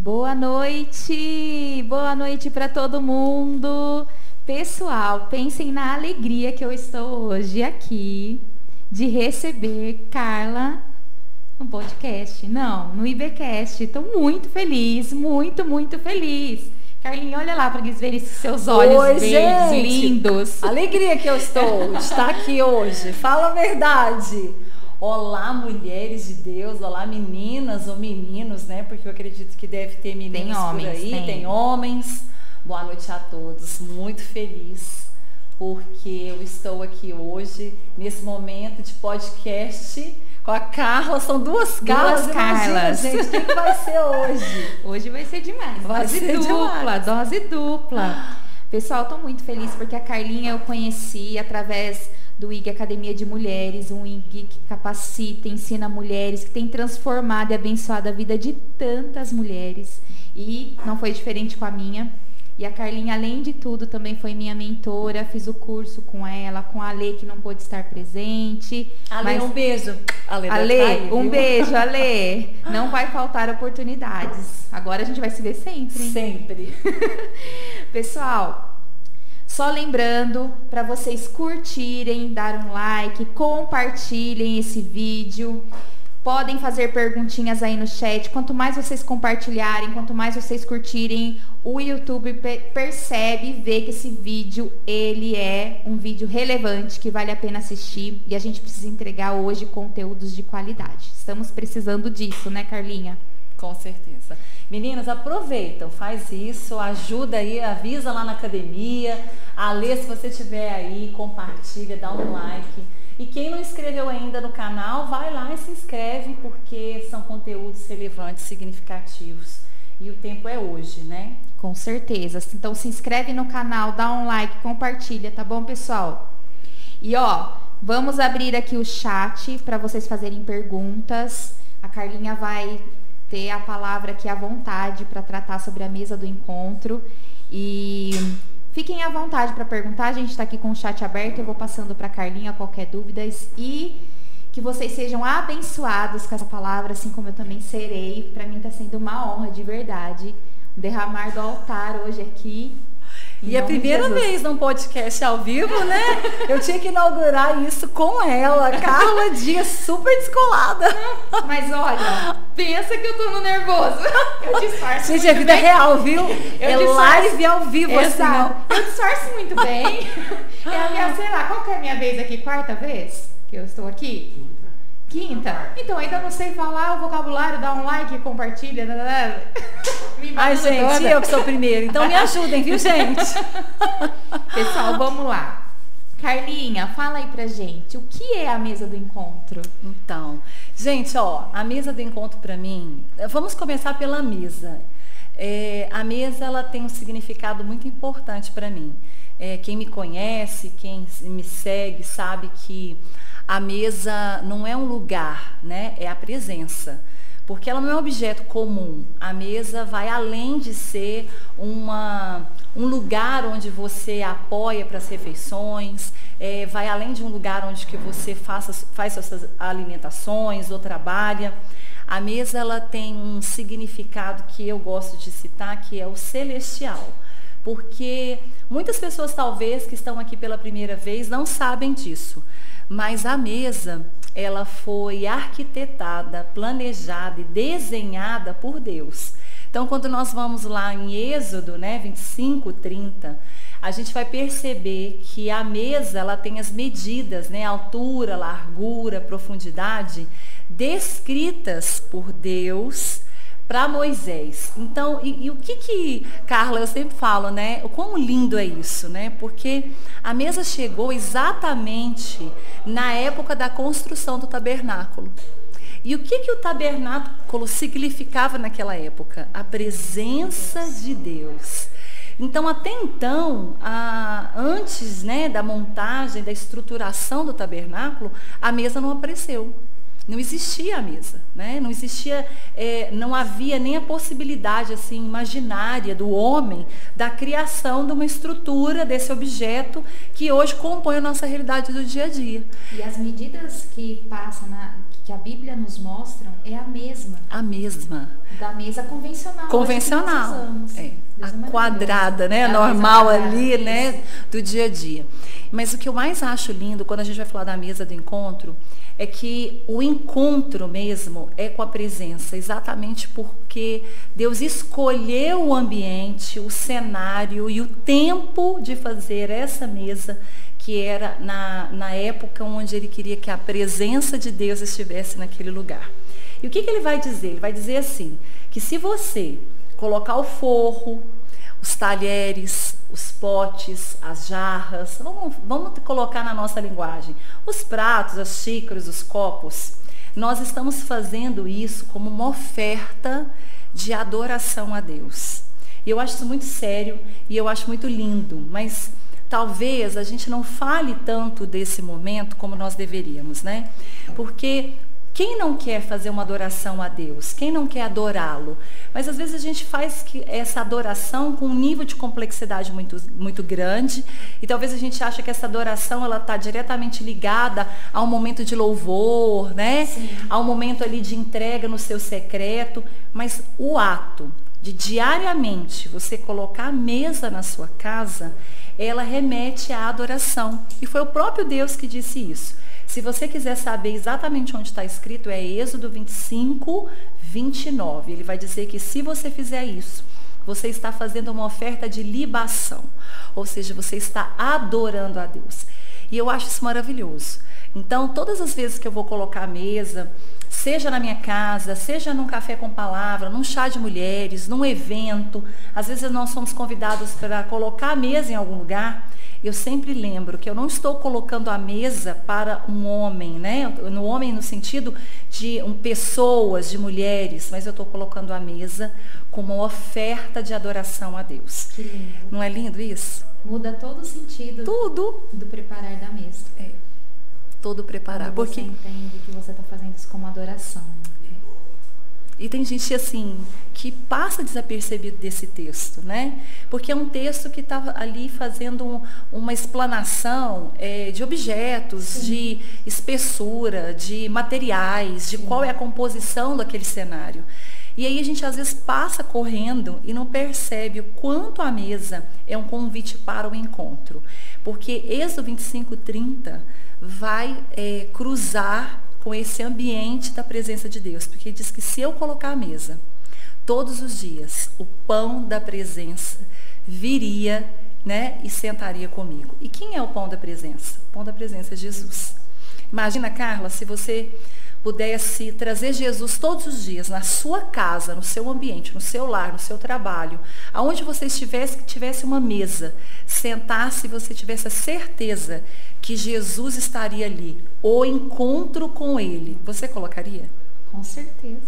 Boa noite! Boa noite para todo mundo! Pessoal, pensem na alegria que eu estou hoje aqui de receber Carla no podcast. Não, no IBcast. Estou muito feliz, muito, muito feliz. Carlinha, olha lá para eles verem seus olhos Oi, verdes, gente. lindos. Alegria que eu estou de estar aqui hoje. Fala a verdade. Olá, mulheres de Deus. Olá, meninas ou meninos, né? Porque eu acredito que deve ter meninos Tem homens, por aí. tem. homens. Boa noite a todos. Muito feliz porque eu estou aqui hoje nesse momento de podcast com a Carla. São duas Carlas. Duas Imagina, Carlas. gente. O que, que vai ser hoje? Hoje vai ser demais. Vai dose ser dupla, demais. dose dupla. Pessoal, estou muito feliz porque a Carlinha eu conheci através do IG Academia de Mulheres, um IG que capacita, ensina mulheres, que tem transformado e abençoado a vida de tantas mulheres. E não foi diferente com a minha. E a Carlinha, além de tudo, também foi minha mentora, fiz o curso com ela, com a Lê, que não pôde estar presente. Ale, mas- um beijo. Ale, Ale, tá aí, um viu? beijo, Ale. Não vai faltar oportunidades. Agora a gente vai se ver sempre. hein? Sempre. Pessoal, só lembrando para vocês curtirem, dar um like, compartilhem esse vídeo. Podem fazer perguntinhas aí no chat. Quanto mais vocês compartilharem, quanto mais vocês curtirem, o YouTube pe- percebe e vê que esse vídeo ele é um vídeo relevante que vale a pena assistir e a gente precisa entregar hoje conteúdos de qualidade. Estamos precisando disso, né, Carlinha? Com certeza. Meninas, aproveitam, faz isso, ajuda aí, avisa lá na academia. A Lê, se você estiver aí, compartilha, dá um like. E quem não inscreveu ainda no canal, vai lá e se inscreve, porque são conteúdos relevantes, significativos. E o tempo é hoje, né? Com certeza. Então se inscreve no canal, dá um like, compartilha, tá bom, pessoal? E ó, vamos abrir aqui o chat para vocês fazerem perguntas. A Carlinha vai ter a palavra aqui à vontade para tratar sobre a mesa do encontro. E fiquem à vontade para perguntar. A gente está aqui com o chat aberto. Eu vou passando para a Carlinha qualquer dúvidas e que vocês sejam abençoados com essa palavra, assim como eu também serei. Para mim está sendo uma honra de verdade derramar do altar hoje aqui. E a primeira Jesus. vez num podcast ao vivo, né? Eu tinha que inaugurar isso com ela. Carla Dias, super descolada. Mas olha, pensa que eu tô no nervoso. Eu disfarço Gente, muito é vida bem. real, viu? é disfarço. live ao vivo, assim, Exato. ó. Eu disfarço muito bem. É a minha, sei lá, qual que é a minha vez aqui? Quarta vez que eu estou aqui? Quinta? Então ainda não sei falar o vocabulário, dá um like, compartilha. né, né, Me Ai, gente, toda. eu que sou primeiro. Então me ajudem, viu, gente? Pessoal, vamos lá. Carlinha, fala aí pra gente, o que é a mesa do encontro? Então, gente, ó, a mesa do encontro para mim, vamos começar pela mesa. É, a mesa ela tem um significado muito importante para mim. É, quem me conhece, quem me segue, sabe que a mesa não é um lugar, né? É a presença. Porque ela não é um objeto comum. A mesa vai além de ser uma, um lugar onde você apoia para as refeições, é, vai além de um lugar onde que você faça, faz suas alimentações ou trabalha. A mesa ela tem um significado que eu gosto de citar, que é o celestial. Porque muitas pessoas talvez que estão aqui pela primeira vez não sabem disso. Mas a mesa, ela foi arquitetada, planejada e desenhada por Deus. Então, quando nós vamos lá em Êxodo, né, 25, 30, a gente vai perceber que a mesa, ela tem as medidas, né, altura, largura, profundidade, descritas por Deus para Moisés. Então, e, e o que que, Carla, eu sempre falo, né? O quão lindo é isso, né? Porque a mesa chegou exatamente na época da construção do tabernáculo. E o que que o tabernáculo significava naquela época? A presença de Deus. Então, até então, a- antes né, da montagem, da estruturação do tabernáculo, a mesa não apareceu. Não existia a mesa, né? Não existia, é, não havia nem a possibilidade assim imaginária do homem da criação de uma estrutura desse objeto que hoje compõe a nossa realidade do dia a dia. E as medidas que passa na, que a Bíblia nos mostra é a mesma. A mesma. Da mesa convencional. Convencional. É. A quadrada, né? A Normal quadrada, ali, isso. né? Do dia a dia. Mas o que eu mais acho lindo quando a gente vai falar da mesa do encontro é que o encontro mesmo é com a presença, exatamente porque Deus escolheu o ambiente, o cenário e o tempo de fazer essa mesa, que era na, na época onde ele queria que a presença de Deus estivesse naquele lugar. E o que, que ele vai dizer? Ele vai dizer assim, que se você colocar o forro, os talheres, os potes, as jarras, vamos, vamos colocar na nossa linguagem, os pratos, as xícaras, os copos. Nós estamos fazendo isso como uma oferta de adoração a Deus. E eu acho isso muito sério e eu acho muito lindo, mas talvez a gente não fale tanto desse momento como nós deveríamos, né? Porque quem não quer fazer uma adoração a Deus? Quem não quer adorá-lo? Mas às vezes a gente faz essa adoração com um nível de complexidade muito, muito grande e talvez a gente ache que essa adoração ela está diretamente ligada a um momento de louvor, né? Sim. A um momento ali de entrega no seu secreto, mas o ato de diariamente você colocar a mesa na sua casa, ela remete à adoração. E foi o próprio Deus que disse isso. Se você quiser saber exatamente onde está escrito, é Êxodo 25, 29. Ele vai dizer que se você fizer isso, você está fazendo uma oferta de libação. Ou seja, você está adorando a Deus. E eu acho isso maravilhoso. Então, todas as vezes que eu vou colocar a mesa, seja na minha casa, seja num café com palavra, num chá de mulheres, num evento, às vezes nós somos convidados para colocar a mesa em algum lugar eu sempre lembro que eu não estou colocando a mesa para um homem, né? No homem no sentido de um, pessoas, de mulheres, mas eu estou colocando a mesa como uma oferta de adoração a Deus. Que lindo. Não é lindo isso? Muda todo o sentido. Tudo. Do preparar da mesa. É. Todo preparar. Quando porque você entende que você está fazendo isso como adoração. E tem gente assim que passa desapercebido desse texto, né? Porque é um texto que está ali fazendo um, uma explanação é, de objetos, Sim. de espessura, de materiais, de Sim. qual é a composição daquele cenário. E aí a gente às vezes passa correndo e não percebe o quanto a mesa é um convite para o encontro. Porque Êxodo 25, 30 vai é, cruzar com esse ambiente da presença de Deus. Porque diz que se eu colocar a mesa todos os dias, o pão da presença viria né, e sentaria comigo. E quem é o pão da presença? O pão da presença é Jesus. Imagina, Carla, se você pudesse trazer Jesus todos os dias na sua casa, no seu ambiente, no seu lar, no seu trabalho, aonde você estivesse, que tivesse uma mesa, sentasse e você tivesse a certeza que Jesus estaria ali, o encontro com ele, você colocaria? Com certeza.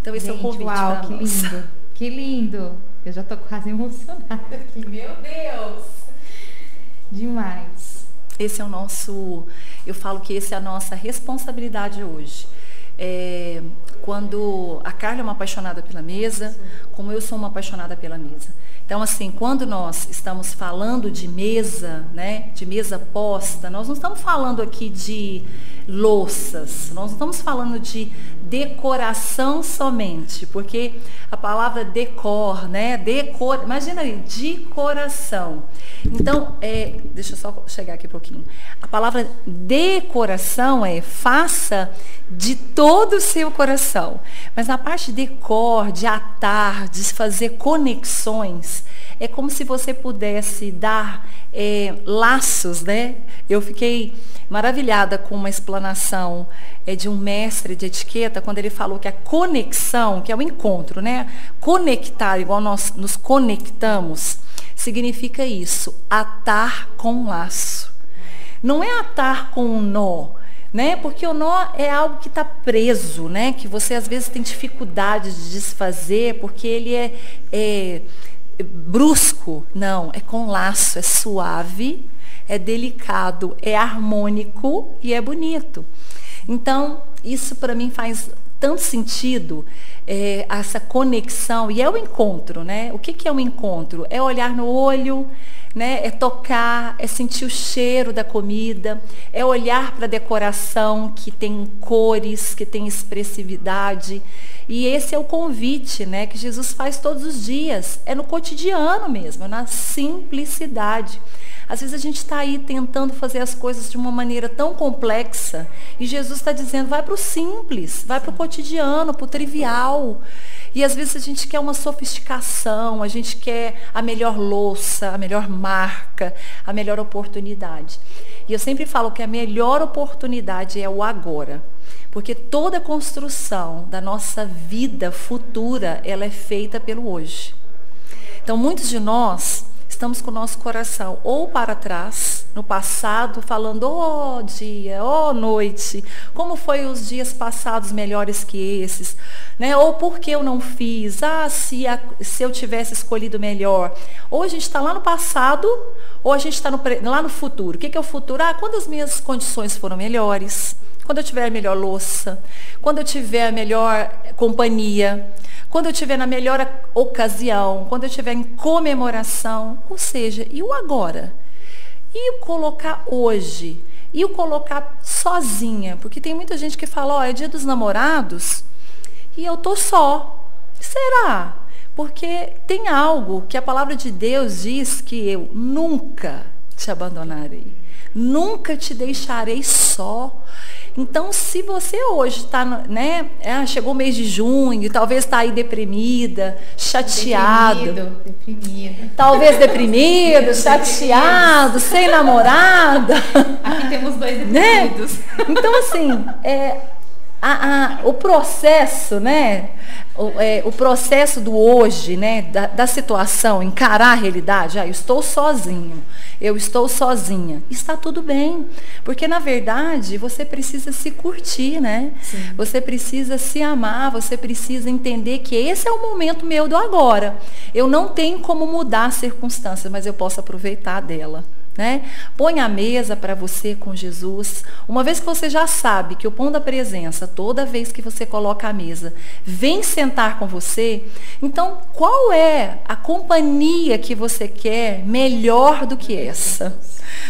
Então esse Gente, é o convite uau, que nós. lindo. Que lindo. Eu já estou quase emocionada aqui. Meu Deus. Demais. Esse é o nosso, eu falo que esse é a nossa responsabilidade hoje. É, quando a Carla é uma apaixonada pela mesa, como eu sou uma apaixonada pela mesa. Então, assim, quando nós estamos falando de mesa, né, de mesa posta, nós não estamos falando aqui de louças, nós não estamos falando de decoração somente, porque a palavra decor, né, decor, imagina aí, decoração. Então, é, deixa eu só chegar aqui um pouquinho. A palavra decoração é faça de todo o seu coração. Mas na parte de decor, de atar, de fazer conexões, é como se você pudesse dar é, laços, né? Eu fiquei maravilhada com uma explanação é, de um mestre de etiqueta, quando ele falou que a conexão, que é o encontro, né? Conectar, igual nós nos conectamos, significa isso, atar com laço. Não é atar com um nó, né? Porque o nó é algo que está preso, né? Que você às vezes tem dificuldade de desfazer, porque ele é, é brusco. Não, é com laço, é suave, é delicado, é harmônico e é bonito. Então, isso para mim faz tanto sentido é, essa conexão e é o encontro, né? O que, que é o encontro? É olhar no olho, né? É tocar, é sentir o cheiro da comida, é olhar para a decoração que tem cores, que tem expressividade. E esse é o convite, né, que Jesus faz todos os dias. É no cotidiano mesmo, na simplicidade. Às vezes a gente está aí tentando fazer as coisas de uma maneira tão complexa e Jesus está dizendo, vai para o simples, vai para o cotidiano, para o trivial. E às vezes a gente quer uma sofisticação, a gente quer a melhor louça, a melhor marca, a melhor oportunidade. E eu sempre falo que a melhor oportunidade é o agora. Porque toda construção da nossa vida futura, ela é feita pelo hoje. Então, muitos de nós estamos com o nosso coração ou para trás, no passado, falando, oh dia, oh noite, como foi os dias passados melhores que esses, né? Ou por que eu não fiz? Ah, se, a, se eu tivesse escolhido melhor. Ou a gente está lá no passado, ou a gente está lá no futuro. O que, que é o futuro? Ah, quando as minhas condições foram melhores, quando eu tiver a melhor louça, quando eu tiver a melhor companhia, quando eu estiver na melhor ocasião, quando eu estiver em comemoração, ou seja, e o agora? E o colocar hoje? E o colocar sozinha? Porque tem muita gente que fala, ó, oh, é dia dos namorados e eu tô só. Será? Porque tem algo que a palavra de Deus diz que eu nunca te abandonarei. Nunca te deixarei só. Então, se você hoje está, né, é, chegou o mês de junho, talvez está aí deprimida, chateado. Deprimido, deprimido. Talvez deprimido, chateado, sem namorada. Aqui temos dois né? deprimidos. Né? Então, assim, é, a, a, o processo, né? O, é, o, processo do hoje, né? Da, da, situação, encarar a realidade. Ah, eu estou sozinho eu estou sozinha. Está tudo bem, porque na verdade você precisa se curtir, né? Sim. Você precisa se amar, você precisa entender que esse é o momento meu do agora. Eu não tenho como mudar as circunstâncias, mas eu posso aproveitar dela. Né? Põe a mesa para você com Jesus. Uma vez que você já sabe que o pão da presença, toda vez que você coloca a mesa, vem sentar com você, então qual é a companhia que você quer melhor do que essa?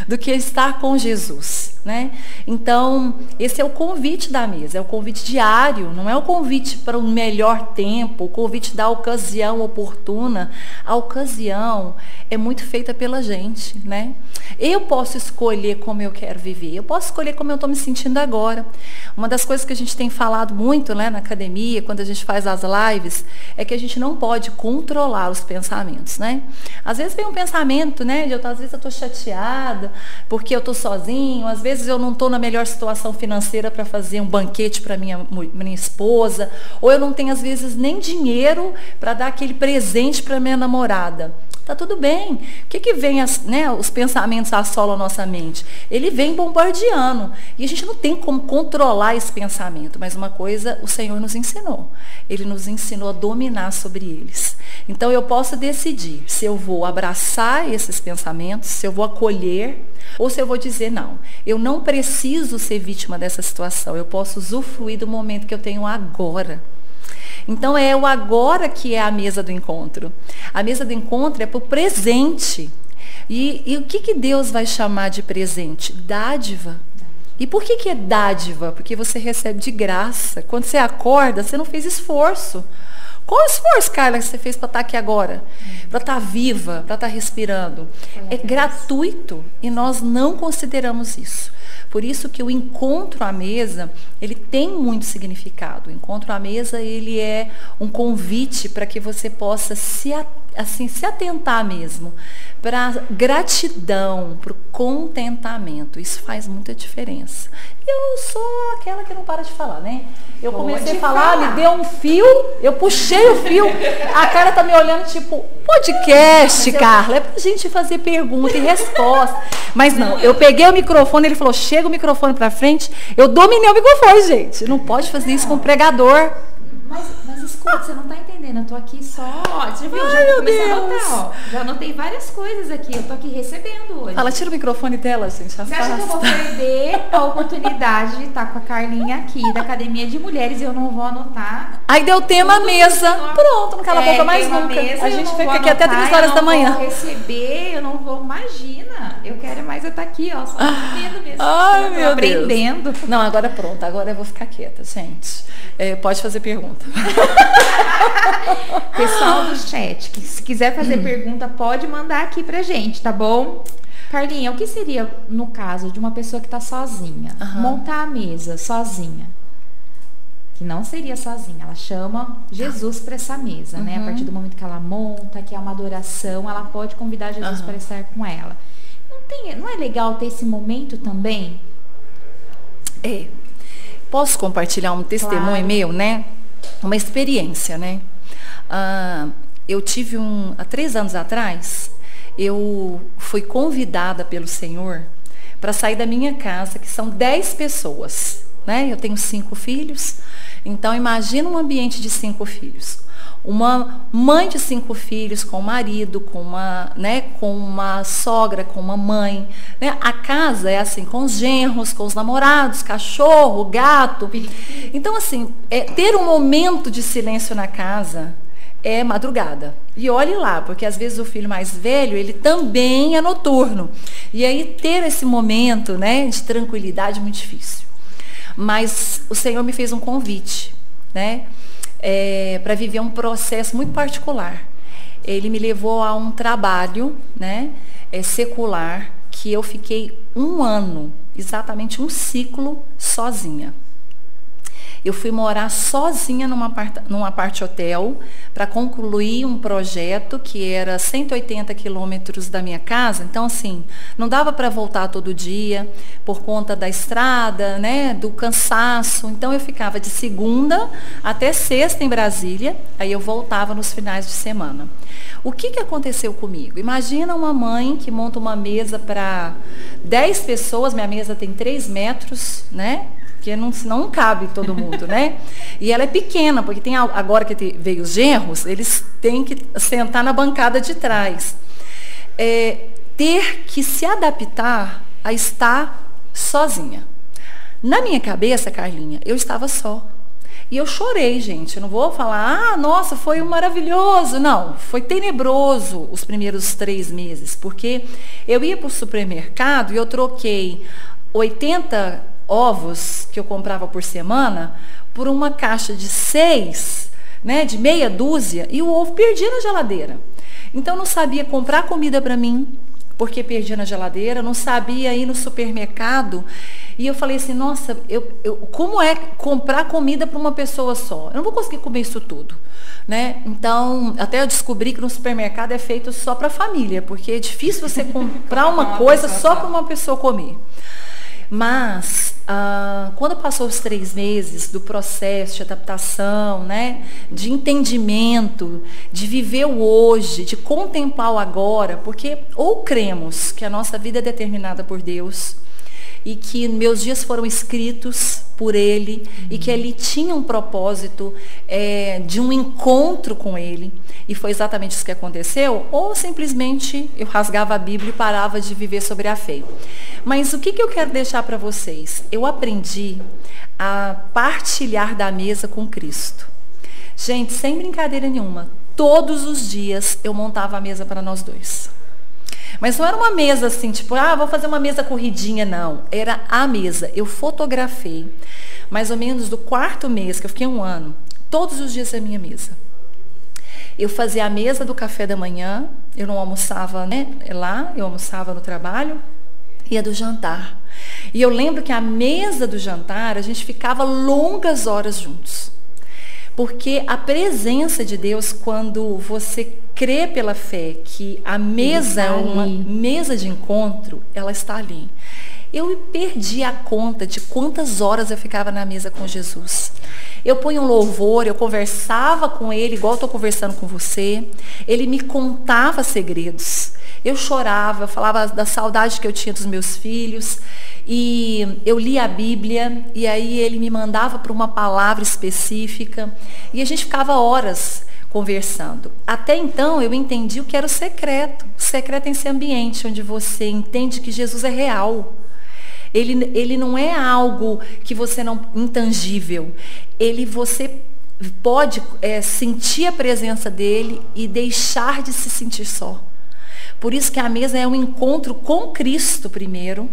Do que estar com Jesus. Né? Então, esse é o convite da mesa, é o convite diário, não é o convite para um melhor tempo, o convite da ocasião oportuna. A ocasião é muito feita pela gente, né? Eu posso escolher como eu quero viver, eu posso escolher como eu estou me sentindo agora. Uma das coisas que a gente tem falado muito né, na academia, quando a gente faz as lives, é que a gente não pode controlar os pensamentos, né? Às vezes vem um pensamento, né? De eu, às vezes eu estou chateada porque eu estou sozinho, às vezes eu não estou na melhor situação financeira para fazer um banquete para minha, minha esposa, ou eu não tenho, às vezes, nem dinheiro para dar aquele presente para minha namorada. Tá tudo bem. O que, que vem, as, né, os pensamentos assolam a nossa mente? Ele vem bombardeando. E a gente não tem como controlar esse pensamento, mas uma coisa o Senhor nos ensinou. Ele nos ensinou a dominar sobre eles. Então eu posso decidir se eu vou abraçar esses pensamentos, se eu vou acolher, ou se eu vou dizer, não, eu não preciso ser vítima dessa situação, eu posso usufruir do momento que eu tenho agora. Então é o agora que é a mesa do encontro. A mesa do encontro é para o presente. E, e, o que, que Deus vai chamar de presente? Dádiva. E por que, que é dádiva? Porque você recebe de graça. Quando você acorda, você não fez esforço. Qual o esforço, Carla, que você fez para estar aqui agora? Para estar viva, para estar respirando? É gratuito e nós não consideramos isso. Por isso que o encontro à mesa, ele tem muito significado. O encontro à mesa, ele é um convite para que você possa se, assim, se atentar mesmo para gratidão, para o contentamento. Isso faz muita diferença. Eu sou aquela que não para de falar, né? Eu comecei a falar, falar, me deu um fio, eu puxei o fio, a cara tá me olhando tipo, podcast, Carla, é pra gente fazer pergunta e resposta. Mas não, eu peguei o microfone, ele falou, chega o microfone pra frente, eu dominei o microfone, gente. Não pode fazer isso com o pregador. Mas, desculpa, você não tá entendendo. Eu tô aqui só. Ó, você viu? Ai, já meu comecei a Deus. anotar, ó. Já anotei várias coisas aqui. Eu tô aqui recebendo hoje. Ela tira o microfone dela, gente. Você acha que eu vou Afasta. perder a oportunidade de estar com a Carlinha aqui da Academia de Mulheres e eu não vou anotar? Aí deu tema Tudo mesa. eu- Pronto, não cala a É, boca mais nunca. mesa, a eu gente não fica vou aqui até anotar, 3 horas eu da não manhã. Vou receber, eu não vou. Imagina. Eu quero mais eu estar aqui, ó. Só aprendendo mesmo. Ai, Eu meu Deus. aprendendo. Não, agora pronto. Agora eu vou ficar quieta, gente. É, pode fazer pergunta. Pessoal do chat, que se quiser fazer Hum. pergunta, pode mandar aqui pra gente, tá bom? Carlinha, o que seria no caso de uma pessoa que tá sozinha? Aham. Montar a mesa sozinha. Que não seria sozinha, ela chama Jesus para essa mesa, né? A Uhum. partir do momento que ela monta, que é uma adoração, ela pode convidar Jesus Aham. para estar com ela. Não, tem, não é legal ter esse momento também? É. Posso compartilhar um testemunho Claro. meu, né? Uma experiência, né? Ah, eu tive um. Há três anos atrás, eu fui convidada pelo Senhor para sair da minha casa, que são dez pessoas, né? Eu tenho cinco filhos. Então, imagina um ambiente de cinco filhos. Uma mãe de cinco filhos com um marido, com uma, né, com uma sogra, com uma mãe. né? A casa é assim, com os genros, com os namorados, cachorro, gato. Então, assim, é, ter um momento de silêncio na casa é madrugada. E olhe lá, porque às vezes o filho mais velho, ele também é noturno. E aí ter esse momento, né, de tranquilidade é muito difícil. Mas o Senhor me fez um convite, né, para viver um processo muito particular. Ele me levou a um trabalho, né, é, secular, que eu fiquei um ano, exatamente um ciclo, sozinha. Eu fui morar sozinha numa parte, numa parte hotel para concluir um projeto que era 180 quilômetros da minha casa. Então, assim, não dava para voltar todo dia por conta da estrada, né, do cansaço. Então, eu ficava de segunda até sexta em Brasília, aí eu voltava nos finais de semana. O que, que aconteceu comigo? Imagina uma mãe que monta uma mesa para 10 pessoas, minha mesa tem 3 metros, né? Porque não, não cabe todo mundo, né? E ela é pequena, porque tem agora que veio os genros, eles têm que sentar na bancada de trás. É, ter que se adaptar a estar sozinha. Na minha cabeça, Carlinha, eu estava só. E eu chorei, gente. Eu não vou falar, ah, nossa, foi um maravilhoso. Não, foi tenebroso os primeiros três meses, porque eu ia para o supermercado e eu troquei 80 ovos que eu comprava por semana por uma caixa de seis, né, de meia dúzia, e o ovo perdia na geladeira. Então eu não sabia comprar comida para mim, porque perdia na geladeira, não sabia ir no supermercado. E eu falei assim, nossa, eu, eu, como é comprar comida para uma pessoa só? Eu não vou conseguir comer isso tudo. Né? Então, até eu descobri que no supermercado é feito só para família, porque é difícil você comprar uma coisa só para uma pessoa comer. Mas, ah, quando passou os três meses do processo de adaptação, né, de entendimento, de viver o hoje, de contemplar o agora, porque ou cremos que a nossa vida é determinada por Deus, e que meus dias foram escritos por Ele uhum. e que Ele tinha um propósito é, de um encontro com Ele e foi exatamente isso que aconteceu, ou simplesmente eu rasgava a Bíblia e parava de viver sobre a fé. Mas o que, que eu quero deixar para vocês? Eu aprendi a partilhar da mesa com Cristo. Gente, sem brincadeira nenhuma, todos os dias eu montava a mesa para nós dois. Mas não era uma mesa assim, tipo, ah, vou fazer uma mesa corridinha, não. Era a mesa. Eu fotografei, mais ou menos do quarto mês, que eu fiquei um ano, todos os dias a minha mesa. Eu fazia a mesa do café da manhã, eu não almoçava né, lá, eu almoçava no trabalho, e a do jantar. E eu lembro que a mesa do jantar, a gente ficava longas horas juntos. Porque a presença de Deus, quando você crê pela fé que a mesa é uma mesa de encontro, ela está ali. Eu perdi a conta de quantas horas eu ficava na mesa com Jesus. Eu ponho um louvor, eu conversava com ele, igual estou conversando com você. Ele me contava segredos. Eu chorava, eu falava da saudade que eu tinha dos meus filhos. e eu li a Bíblia e aí ele me mandava para uma palavra específica e a gente ficava horas conversando. Até então eu entendi o que era o secreto. O secreto é esse ambiente onde você entende que Jesus é real. Ele, ele não é algo que você não intangível. Ele você pode é, sentir a presença dele e deixar de se sentir só. Por isso que a mesa é um encontro com Cristo primeiro,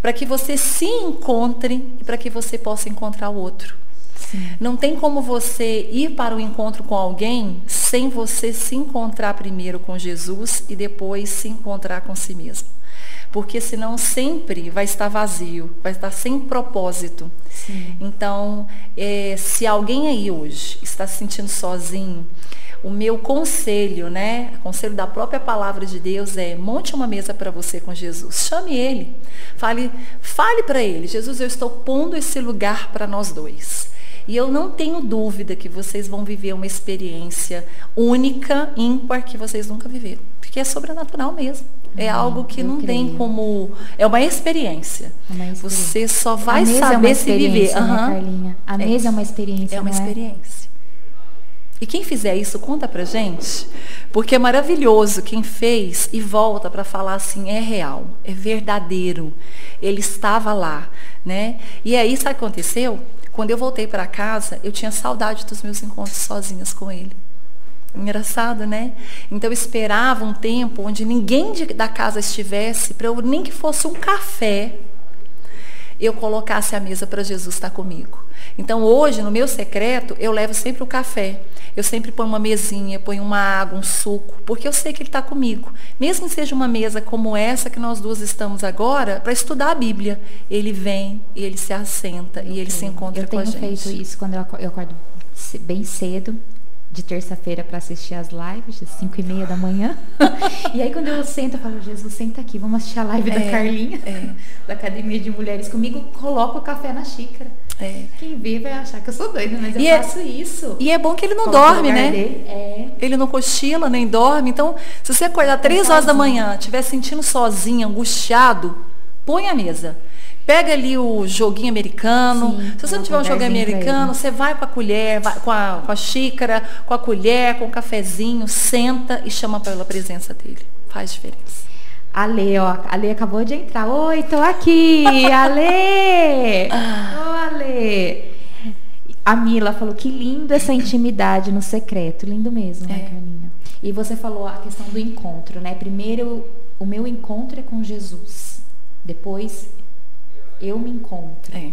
para que você se encontre e para que você possa encontrar o outro. Sim. Não tem como você ir para o encontro com alguém sem você se encontrar primeiro com Jesus e depois se encontrar com si mesmo. Porque senão sempre vai estar vazio, vai estar sem propósito. Sim. Então, é, se alguém aí hoje está se sentindo sozinho, o meu conselho, né? Conselho da própria palavra de Deus é: monte uma mesa para você com Jesus. Chame ele. Fale, fale para ele: Jesus, eu estou pondo esse lugar para nós dois. E eu não tenho dúvida que vocês vão viver uma experiência única, ímpar, que vocês nunca viveram. Porque é sobrenatural mesmo. É ah, algo que não creio. tem como. É uma experiência. É uma experiência. Você só vai saber é se viver. Né, uhum. Carlinha? A mesa é uma experiência. É uma experiência. E quem fizer isso, conta pra gente. Porque é maravilhoso quem fez e volta para falar assim, é real, é verdadeiro. Ele estava lá, né? E aí, sabe o que aconteceu? Quando eu voltei para casa, eu tinha saudade dos meus encontros sozinhas com ele. Engraçado, né? Então eu esperava um tempo onde ninguém de, da casa estivesse, para eu nem que fosse um café, eu colocasse a mesa para Jesus estar comigo. Então hoje, no meu secreto, eu levo sempre o café. Eu sempre ponho uma mesinha, ponho uma água, um suco, porque eu sei que ele está comigo. Mesmo que seja uma mesa como essa que nós duas estamos agora, para estudar a Bíblia, ele vem e ele se assenta e ele se encontra com a gente. Eu tenho feito isso quando eu acordo bem cedo, de terça-feira para assistir as lives, às 5 e meia da manhã. e aí quando eu sento, eu falo, Jesus, senta aqui, vamos assistir a live é, da Carlinha, é. da Academia de Mulheres comigo, coloco o café na xícara. É. Quem vê vai achar que eu sou doida, mas eu e é faço isso. E é bom que ele não dorme, né? É. Ele não cochila, nem dorme. Então, se você acordar três horas da manhã, estiver sentindo sozinho, angustiado, põe a mesa. Pega ali o joguinho americano. Sim, Se você não tiver um joguinho americano, você vai com a colher, vai com a, com a xícara, com a colher, com o cafezinho, senta e chama pela presença dele. Faz diferença. Ale, ó, Ale acabou de entrar. Oi, tô aqui, Ale! Ô, Ale! A Mila falou que lindo essa intimidade no secreto. Lindo mesmo, né, é. Carlinha? E você falou a questão do encontro, né? Primeiro, o meu encontro é com Jesus. Depois, eu me encontro. É.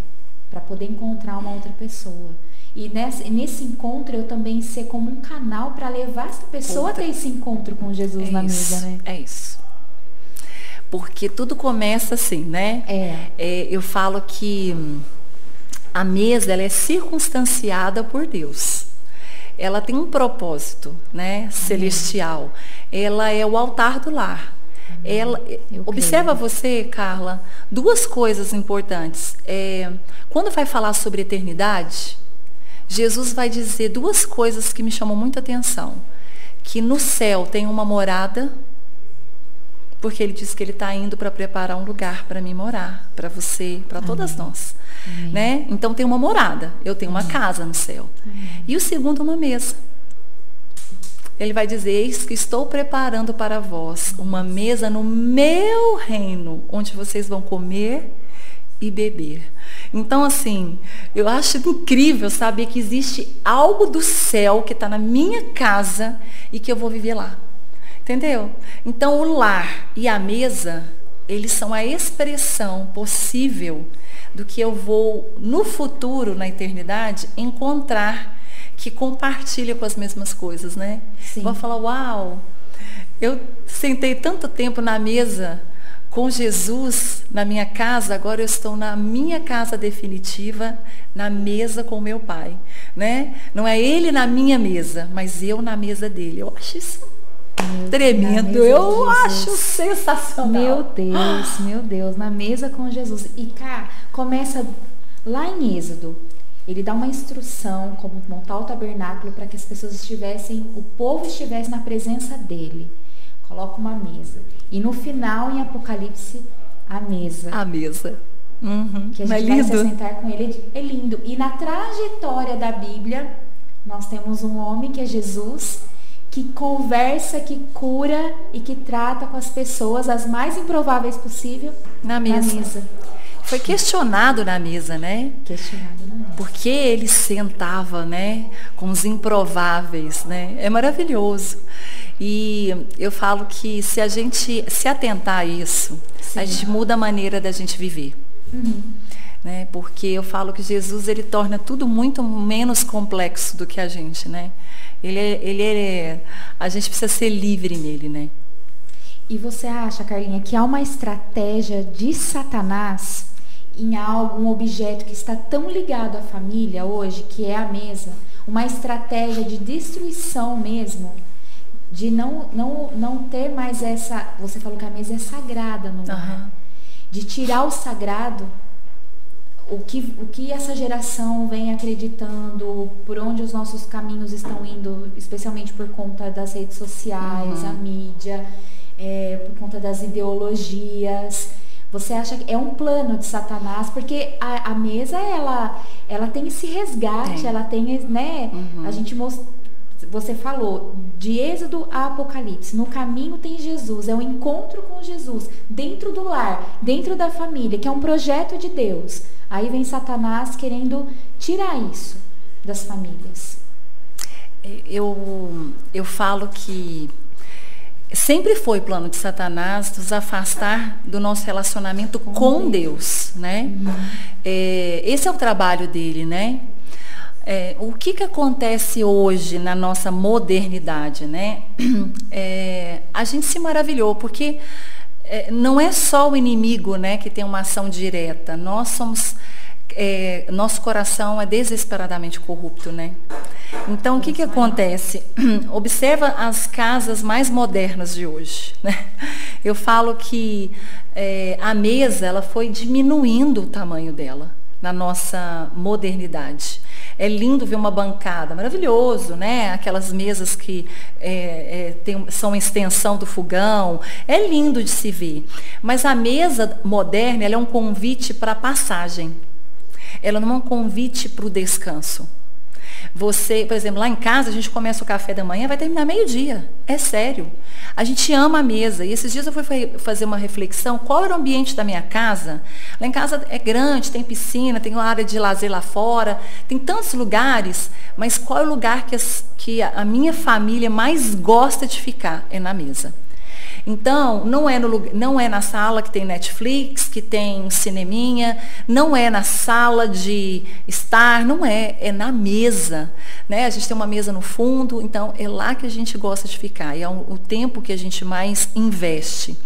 Para poder encontrar uma outra pessoa. E nesse, nesse encontro eu também ser como um canal para levar essa pessoa outra. a ter esse encontro com Jesus é na isso, mesa, né? É isso. Porque tudo começa assim, né? É. é eu falo que a mesa ela é circunstanciada por Deus. Ela tem um propósito, né? Celestial. Ela é o altar do lar. Ela, observa você, Carla, duas coisas importantes. É, quando vai falar sobre eternidade, Jesus vai dizer duas coisas que me chamam muita atenção. Que no céu tem uma morada, porque ele diz que ele está indo para preparar um lugar para mim morar, para você, para todas nós. Né? Então tem uma morada, eu tenho uma casa no céu. Amém. E o segundo, uma mesa ele vai dizer: Eis que estou preparando para vós uma mesa no meu reino, onde vocês vão comer e beber. Então, assim, eu acho incrível saber que existe algo do céu que está na minha casa e que eu vou viver lá. Entendeu? Então, o lar e a mesa, eles são a expressão possível do que eu vou, no futuro, na eternidade, encontrar que compartilha com as mesmas coisas, né? Sim. Vou falar, uau, eu sentei tanto tempo na mesa com Jesus na minha casa, agora eu estou na minha casa definitiva, na mesa com meu pai, né? Não é ele na minha mesa, mas eu na mesa dele. Eu acho isso meu tremendo, eu acho sensacional. Meu Deus, meu Deus, na mesa com Jesus. E cá, começa lá em Êxodo, ele dá uma instrução como montar o tabernáculo para que as pessoas estivessem, o povo estivesse na presença dele. Coloca uma mesa. E no final, em Apocalipse, a mesa. A mesa. Uhum. Que a gente é vai se sentar com ele. É lindo. E na trajetória da Bíblia, nós temos um homem que é Jesus, que conversa, que cura e que trata com as pessoas as mais improváveis possível Na mesa. Foi questionado na mesa, né? Questionado na mesa. Porque ele sentava, né, com os improváveis, né? É maravilhoso. E eu falo que se a gente se atentar a isso, Sim. a gente muda a maneira da gente viver. Uhum. Né? Porque eu falo que Jesus ele torna tudo muito menos complexo do que a gente, né? Ele é, ele é, a gente precisa ser livre nele, né? E você acha, Carlinha, que há uma estratégia de Satanás em algum objeto que está tão ligado à família hoje, que é a mesa, uma estratégia de destruição mesmo, de não, não, não ter mais essa. Você falou que a mesa é sagrada no lar. Aham. De tirar o sagrado, o que, o que essa geração vem acreditando, por onde os nossos caminhos estão indo, especialmente por conta das redes sociais, Uhum. a mídia, é, por conta das ideologias. Você acha que é um plano de Satanás? Porque a, a mesa, ela, ela tem esse resgate, Tem. ela tem, né? Uhum. A gente mostrou você falou de Êxodo a Apocalipse. No caminho tem Jesus, é o encontro com Jesus, dentro do lar, dentro da família, que é um projeto de Deus. Aí vem Satanás querendo tirar isso das famílias. Eu, eu falo que sempre foi plano de Satanás nos afastar do nosso relacionamento com, Deus, né? É, esse é o trabalho dele, né? É, o que, que acontece hoje na nossa modernidade, né? É, a gente se maravilhou, porque é, não é só o inimigo né, que tem uma ação direta, nós somos. é, nosso coração é desesperadamente corrupto, né? Então, o que, que acontece? Observa as casas mais modernas de hoje. Né? Eu falo que é, a mesa ela foi diminuindo o tamanho dela na nossa modernidade. É lindo ver uma bancada, maravilhoso, né? Aquelas mesas que é, é, tem, são extensão do fogão. É lindo de se ver. Mas a mesa moderna é um convite para a passagem. Ela não é um convite para o descanso. Você, por exemplo, lá em casa a gente começa o café da manhã, vai terminar meio-dia. É sério. A gente ama a mesa. E esses dias eu fui fazer uma reflexão, qual era o ambiente da minha casa? Lá em casa é grande, tem piscina, tem uma área de lazer lá fora, tem tantos lugares, mas qual é o lugar que, as, que a minha família mais gosta de ficar? É na mesa. Então, não é, no, não é na sala que tem Netflix, que tem cineminha, não é na sala de estar, não é, é na mesa. Né? A gente tem uma mesa no fundo, então é lá que a gente gosta de ficar, e é o, tempo que a gente mais investe.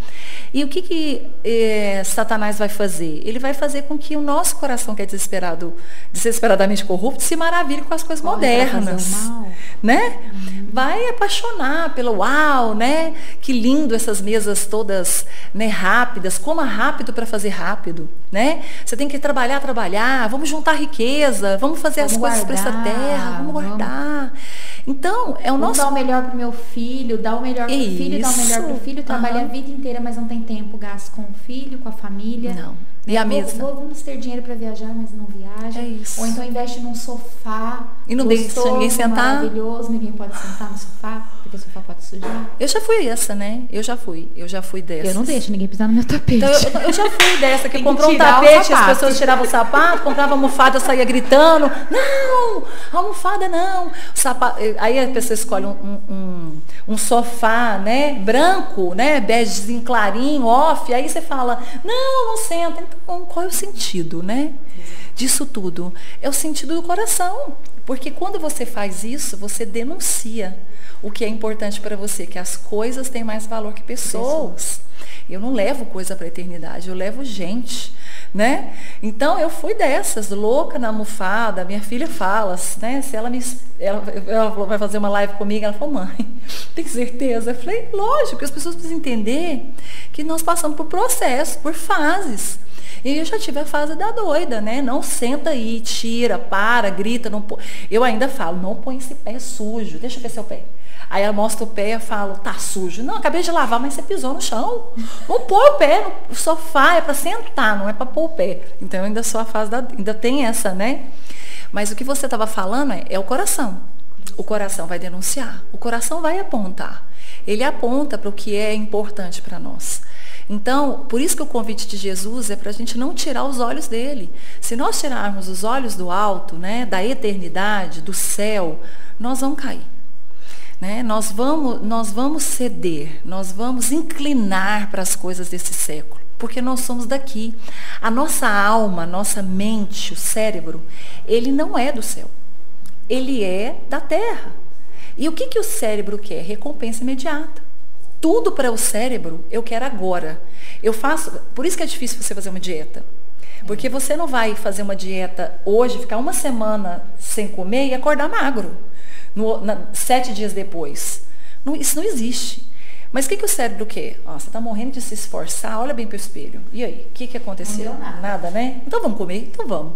E o que, que eh, Satanás vai fazer? Ele vai fazer com que o nosso coração, que é desesperado, desesperadamente corrupto, se maravilhe com as coisas Corre modernas. Né? Vai apaixonar pelo uau, né? Que lindo essas mesas todas né, rápidas. Coma rápido para fazer rápido. Né? Você tem que trabalhar, trabalhar, vamos juntar riqueza, vamos fazer Vamos as coisas para essa guardar, terra, vamos vamos- guardar. Então, é o Vamos nosso dar o melhor pro meu filho, dar o melhor pro filho, dar o melhor pro Isso. filho, trabalha Aham. a vida inteira, mas não tem tempo gasto com o filho, com a família. Não. E a Vou- mesa? vou- vamos ter dinheiro para viajar, mas não viaja. É isso. Ou então investe num sofá. E não deixa ninguém sentar. Maravilhoso, ninguém pode sentar no sofá, porque o sofá pode sujar. Eu já fui essa, né? Eu já fui. Eu já fui dessa. Eu não deixo ninguém pisar no meu tapete. Então, eu, eu já fui dessa, que comprou um tapete, as pessoas tiravam o sapato, comprava almofada, saía gritando, não, almofada não. Sapato, aí a pessoa escolhe um, um, um sofá, né, branco, né, begezinho clarinho, off, aí você fala, não, não senta. Então, qual é o sentido, né, disso tudo? É o sentido do coração. Porque quando você faz isso, você denuncia o que é importante para você, que as coisas têm mais valor que pessoas. Eu não levo coisa para a eternidade, eu levo gente, né? Então eu fui dessas, louca na almofada. Minha filha fala, né? Se ela me, ela, ela falou, vai fazer uma live comigo, ela falou, mãe, tem certeza? Eu falei, lógico, as pessoas precisam entender que nós passamos por processos, por fases. E eu já tive a fase da doida, né? Não senta aí, tira, para, grita, não pô- Eu ainda falo, não põe esse pé sujo, deixa eu ver seu pé. Aí ela mostra o pé e fala, tá sujo. Não, acabei de lavar, mas você pisou no chão. Não põe o pé no sofá, é para sentar, não é para pôr o pé. Então ainda sou a fase da, ainda tem essa, né? Mas o que você estava falando é, é o coração. O coração vai denunciar, o coração vai apontar. Ele aponta para o que é importante para nós. Então, por isso que o convite de Jesus é para a gente não tirar os olhos dele. Se nós tirarmos os olhos do alto, né, da eternidade, do céu, nós vamos cair. Né? Nós, vamos, nós vamos ceder, nós vamos inclinar para as coisas desse século, porque nós somos daqui. A nossa alma, nossa mente, o cérebro, ele não é do céu. Ele é da terra. E o que, que o cérebro quer? Recompensa imediata tudo para o cérebro eu quero agora. Eu faço, por isso que é difícil você fazer uma dieta. Porque você não vai fazer uma dieta hoje, ficar uma semana sem comer e acordar magro. No, na, sete dias depois. Não, isso não existe. Mas o que, que o cérebro quer? Ó, você está morrendo de se esforçar, olha bem para o espelho. E aí, o que, que aconteceu? Nada. nada, né? Então vamos comer? Então vamos.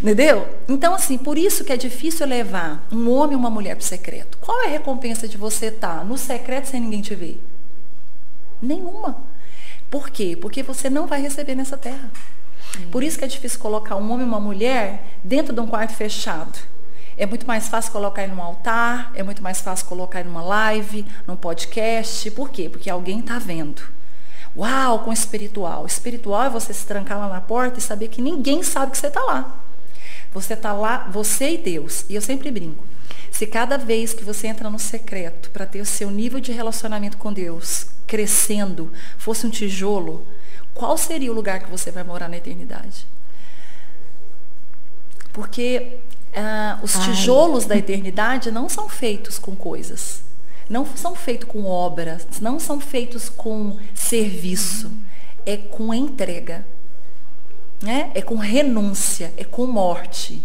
Entendeu? Então, assim, por isso que é difícil levar um homem e uma mulher para o secreto. Qual é a recompensa de você estar tá no secreto sem ninguém te ver? Nenhuma. Por quê? Porque você não vai receber nessa terra. Por isso que é difícil colocar um homem e uma mulher dentro de um quarto fechado. É muito mais fácil colocar em um altar, é muito mais fácil colocar em uma live, num podcast. Por quê? Porque alguém está vendo. Uau, com espiritual. Espiritual é você se trancar lá na porta e saber que ninguém sabe que você está lá. Você está lá, você e Deus. E eu sempre brinco. Se cada vez que você entra no secreto para ter o seu nível de relacionamento com Deus crescendo fosse um tijolo, qual seria o lugar que você vai morar na eternidade? Porque ah, os Ai. tijolos da eternidade não são feitos com coisas, não são feitos com obras, não são feitos com serviço, é com entrega, né? é com renúncia, é com morte.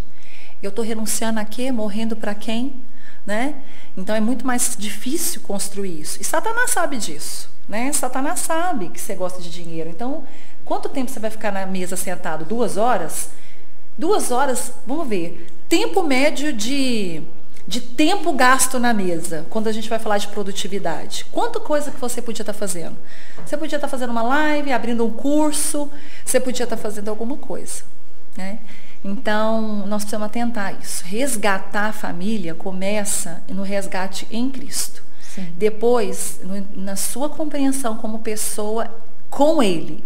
Eu estou renunciando a quê? Morrendo para quem? Né? Então é muito mais difícil construir isso. E Satanás sabe disso. Né? Satanás sabe que você gosta de dinheiro. Então, quanto tempo você vai ficar na mesa sentado? Duas horas? Duas horas, vamos ver. Tempo médio de, de tempo gasto na mesa, quando a gente vai falar de produtividade. Quanta coisa que você podia estar fazendo? Você podia estar fazendo uma live, abrindo um curso, você podia estar fazendo alguma coisa. Né? Então, nós precisamos atentar a isso. Resgatar a família começa no resgate em Cristo. Sim. Depois, no, na sua compreensão como pessoa com Ele.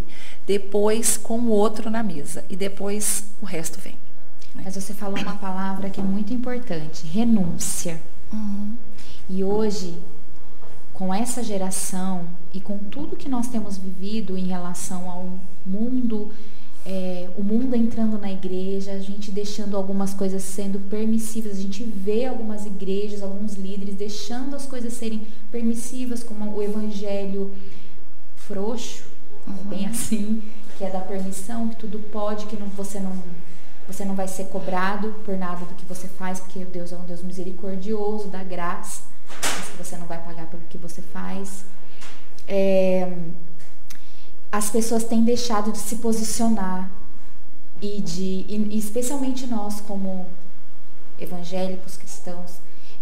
Depois, com o outro na mesa. E depois, o resto vem. Né? Mas você falou uma palavra que é muito importante: renúncia. Uhum. E hoje, com essa geração e com tudo que nós temos vivido em relação ao mundo é, o mundo entrando na igreja, a gente deixando algumas coisas sendo permissivas, a gente vê algumas igrejas, alguns líderes deixando as coisas serem permissivas, como o evangelho frouxo, uhum. bem assim, que é da permissão, que tudo pode, que não, você não você não vai ser cobrado por nada do que você faz, porque Deus é um Deus misericordioso, dá graça, mas que você não vai pagar pelo que você faz. É, as pessoas têm deixado de se posicionar e de, e especialmente nós como evangélicos cristãos,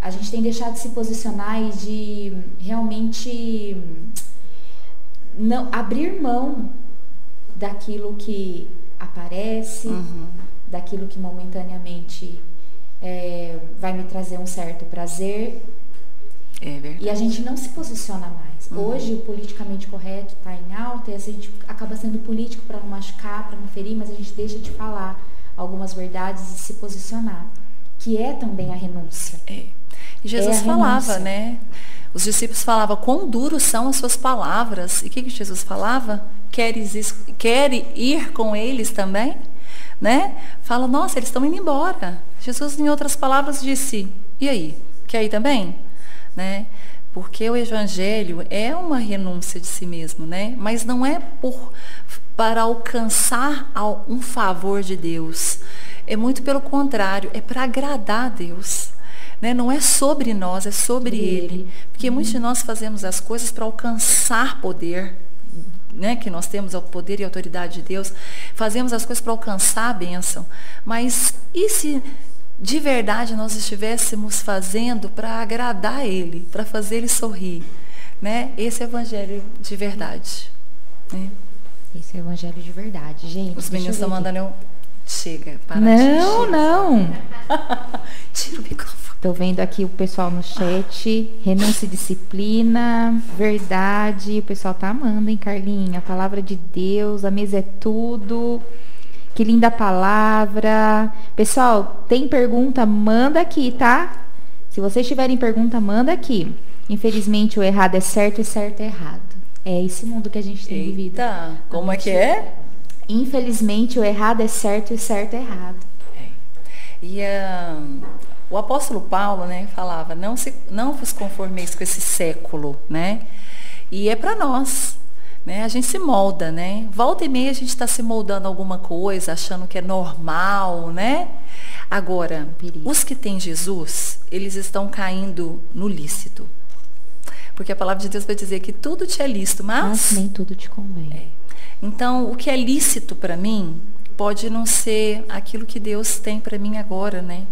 a gente tem deixado de se posicionar e de realmente não abrir mão daquilo que aparece, uhum. daquilo que momentaneamente é, vai me trazer um certo prazer. É verdade. E a gente não se posiciona mais. Uhum. Hoje o politicamente correto está em alta e a gente acaba sendo político para não machucar, para não ferir, mas a gente deixa de falar algumas verdades e se posicionar, que é também a renúncia. É. E Jesus é falava, né? Os discípulos falavam, quão duros são as suas palavras. E o que, que Jesus falava? Queres, quer ir com eles também? Né? Fala, nossa, eles estão indo embora. Jesus, em outras palavras, disse, e aí? Quer ir também? Né? Porque o evangelho é uma renúncia de si mesmo, né? Mas não é por para alcançar um favor de Deus. É muito pelo contrário, é para agradar a Deus. Né? Não é sobre nós, é sobre Ele. Ele. Porque muitos de nós fazemos as coisas para alcançar poder, né? que nós temos o poder e a autoridade de Deus. Fazemos as coisas para alcançar a bênção. Mas e se de verdade nós estivéssemos fazendo para agradar Ele, para fazer Ele sorrir. Né? Esse é o evangelho de verdade. Né? Esse é o evangelho de verdade, gente. Os meninos estão mandando eu. Chega, para Não, não. Tira o microfone. Tô vendo aqui o pessoal no chat. Renúncia e disciplina, verdade. O pessoal tá amando, hein, Carlinha? A palavra de Deus, a mesa é tudo. Que linda palavra. Pessoal, tem pergunta? Manda aqui, tá? Se vocês tiverem pergunta, manda aqui. Infelizmente, o errado é certo e certo é errado. É esse mundo que a gente tem Eita, vivido. como é que é? Infelizmente, o errado é certo e o certo é errado. É. E uh, o apóstolo Paulo, né, falava, não, se, não vos conformeis com esse século, né? E é para nós, né? A gente se molda, né? Volta e meia a gente está se moldando alguma coisa, achando que é normal, né? Agora, os que têm Jesus, eles estão caindo no lícito. Porque a palavra de Deus vai dizer que tudo te é lícito, mas, mas nem tudo te convém. É. Então, o que é lícito para mim pode não ser aquilo que Deus tem para mim agora, né?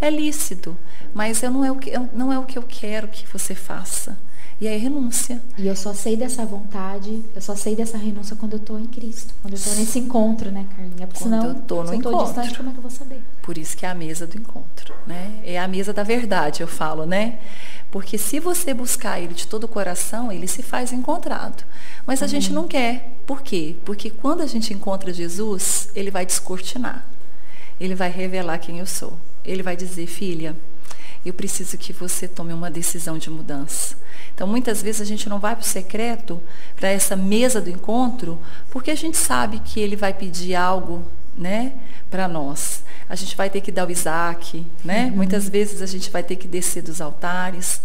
É lícito, mas eu não, é o que, não é o que eu quero que você faça. E aí renúncia. E eu só sei dessa vontade, eu só sei dessa renúncia quando eu estou em Cristo. Quando eu estou nesse encontro, né, Carlinha? Porque quando senão, eu estou no se eu encontro. Tô distante, como é que eu vou saber? Por isso que é a mesa do encontro, né? É a mesa da verdade, eu falo, né? Porque se você buscar ele de todo o coração, ele se faz encontrado. Mas a gente não quer. Por quê? Porque quando a gente encontra Jesus, ele vai descortinar. Ele vai revelar quem eu sou. Ele vai dizer, filha, eu preciso que você tome uma decisão de mudança. Então, muitas vezes a gente não vai para o secreto, para essa mesa do encontro, porque a gente sabe que ele vai pedir algo, né, para nós. A gente vai ter que dar o Isaac, né? Uhum. Muitas vezes a gente vai ter que descer dos altares,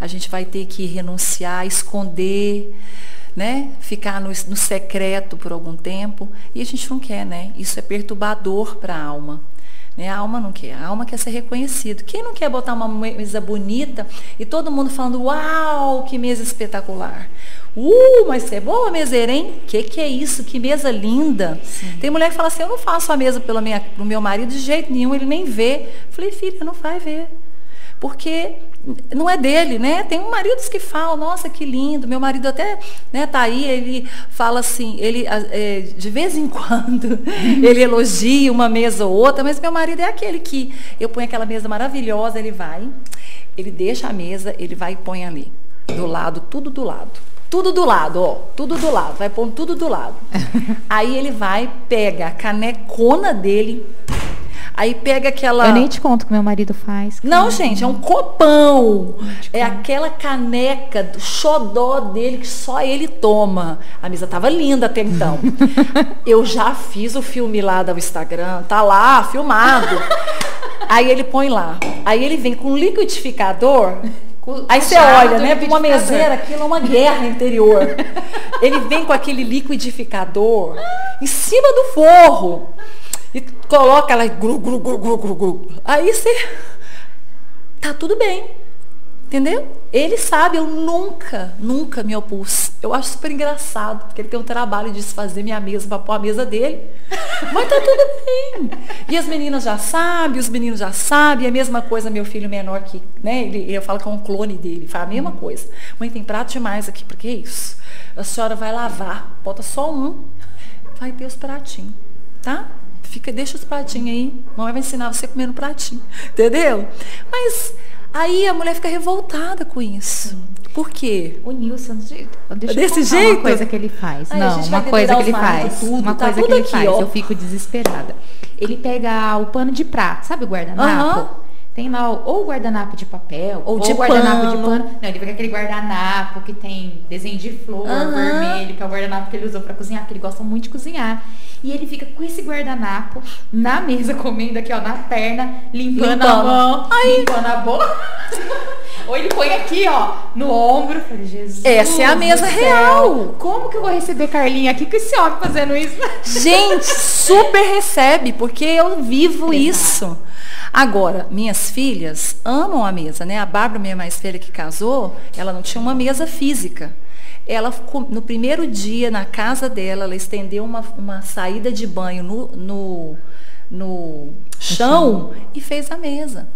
a gente vai ter que renunciar, esconder, né? Ficar no, no secreto por algum tempo. E a gente não quer, né? Isso é perturbador para a alma. Né? A alma não quer, a alma quer ser reconhecido. Quem não quer botar uma mesa bonita e todo mundo falando, uau, que mesa espetacular. Uh, mas é boa a meseira, hein? Que que é isso? Que mesa linda. Sim. Tem mulher que fala assim, eu não faço a mesa pelo meu marido de jeito nenhum, ele nem vê. Falei, filha, não vai ver. Porque não é dele, né? Tem um maridos que falam, nossa, que lindo. Meu marido até né, tá aí, ele fala assim, ele é, de vez em quando ele elogia uma mesa ou outra, mas meu marido é aquele que eu ponho aquela mesa maravilhosa, ele vai, ele deixa a mesa, ele vai e põe ali, do lado, tudo do lado. Tudo do lado, ó, tudo do lado, vai pôr tudo do lado. Aí ele vai, pega a canecona dele, Aí pega aquela. Eu nem te conto o que meu marido faz. Não, gente, é um copão. É aquela caneca do xodó dele que só ele toma. A mesa tava linda até então. Eu já fiz o filme lá do Instagram, tá lá, filmado. Aí ele põe lá. Aí ele vem com um liquidificador. Aí você olha, né? Para uma meseira, aquilo é uma guerra interior. Ele vem com aquele liquidificador em cima do forro e coloca ela gru, gru, gru, gru, gru, gru. Aí você tá tudo bem. Entendeu? Ele sabe, eu nunca, nunca me opus. Eu acho super engraçado, porque ele tem um trabalho de desfazer minha mesa para pôr a mesa dele. Mas tá tudo bem. E as meninas já sabem, os meninos já sabem. É a mesma coisa, meu filho menor que, né? Ele, eu falo que é um clone dele, fala a mesma coisa. Mãe, tem prato demais aqui, porque é isso. A senhora vai lavar, bota só um, vai ter os pratinhos, tá? Fica, deixa os pratinhos aí. Mamãe vai ensinar você a comer no pratinho. Entendeu? Mas aí a mulher fica revoltada com isso. Sim. Por quê? O Nilson, deixa Desse jeito? uma coisa que ele faz. Não, uma coisa que ele faz. Tudo, uma tá coisa que ele aqui, faz. Ó. Eu fico desesperada. Ele pega o pano de prato, sabe o guardanapo? Uhum. Tem lá ou guardanapo de papel, ou, ou de guardanapo pano. de pano. Não, ele pega aquele guardanapo que tem desenho de flor uhum. vermelho, que é o guardanapo que ele usou para cozinhar, que ele gosta muito de cozinhar. E ele fica com esse guardanapo na mesa, comendo aqui, ó, na perna, limpando, limpando. a mão, Ai. limpando a boca. Ou ele põe aqui, ó, no ombro. Falei, Jesus. Essa é a mesa real. Como que eu vou receber Carlinha aqui com esse homem fazendo isso? Gente, super recebe, porque eu vivo Exato. isso. Agora, minhas filhas amam a mesa, né? A Bárbara, minha mais velha que casou, ela não tinha uma mesa física. Ela, no primeiro dia, na casa dela, ela estendeu uma, uma saída de banho no, no, no chão e fez a mesa.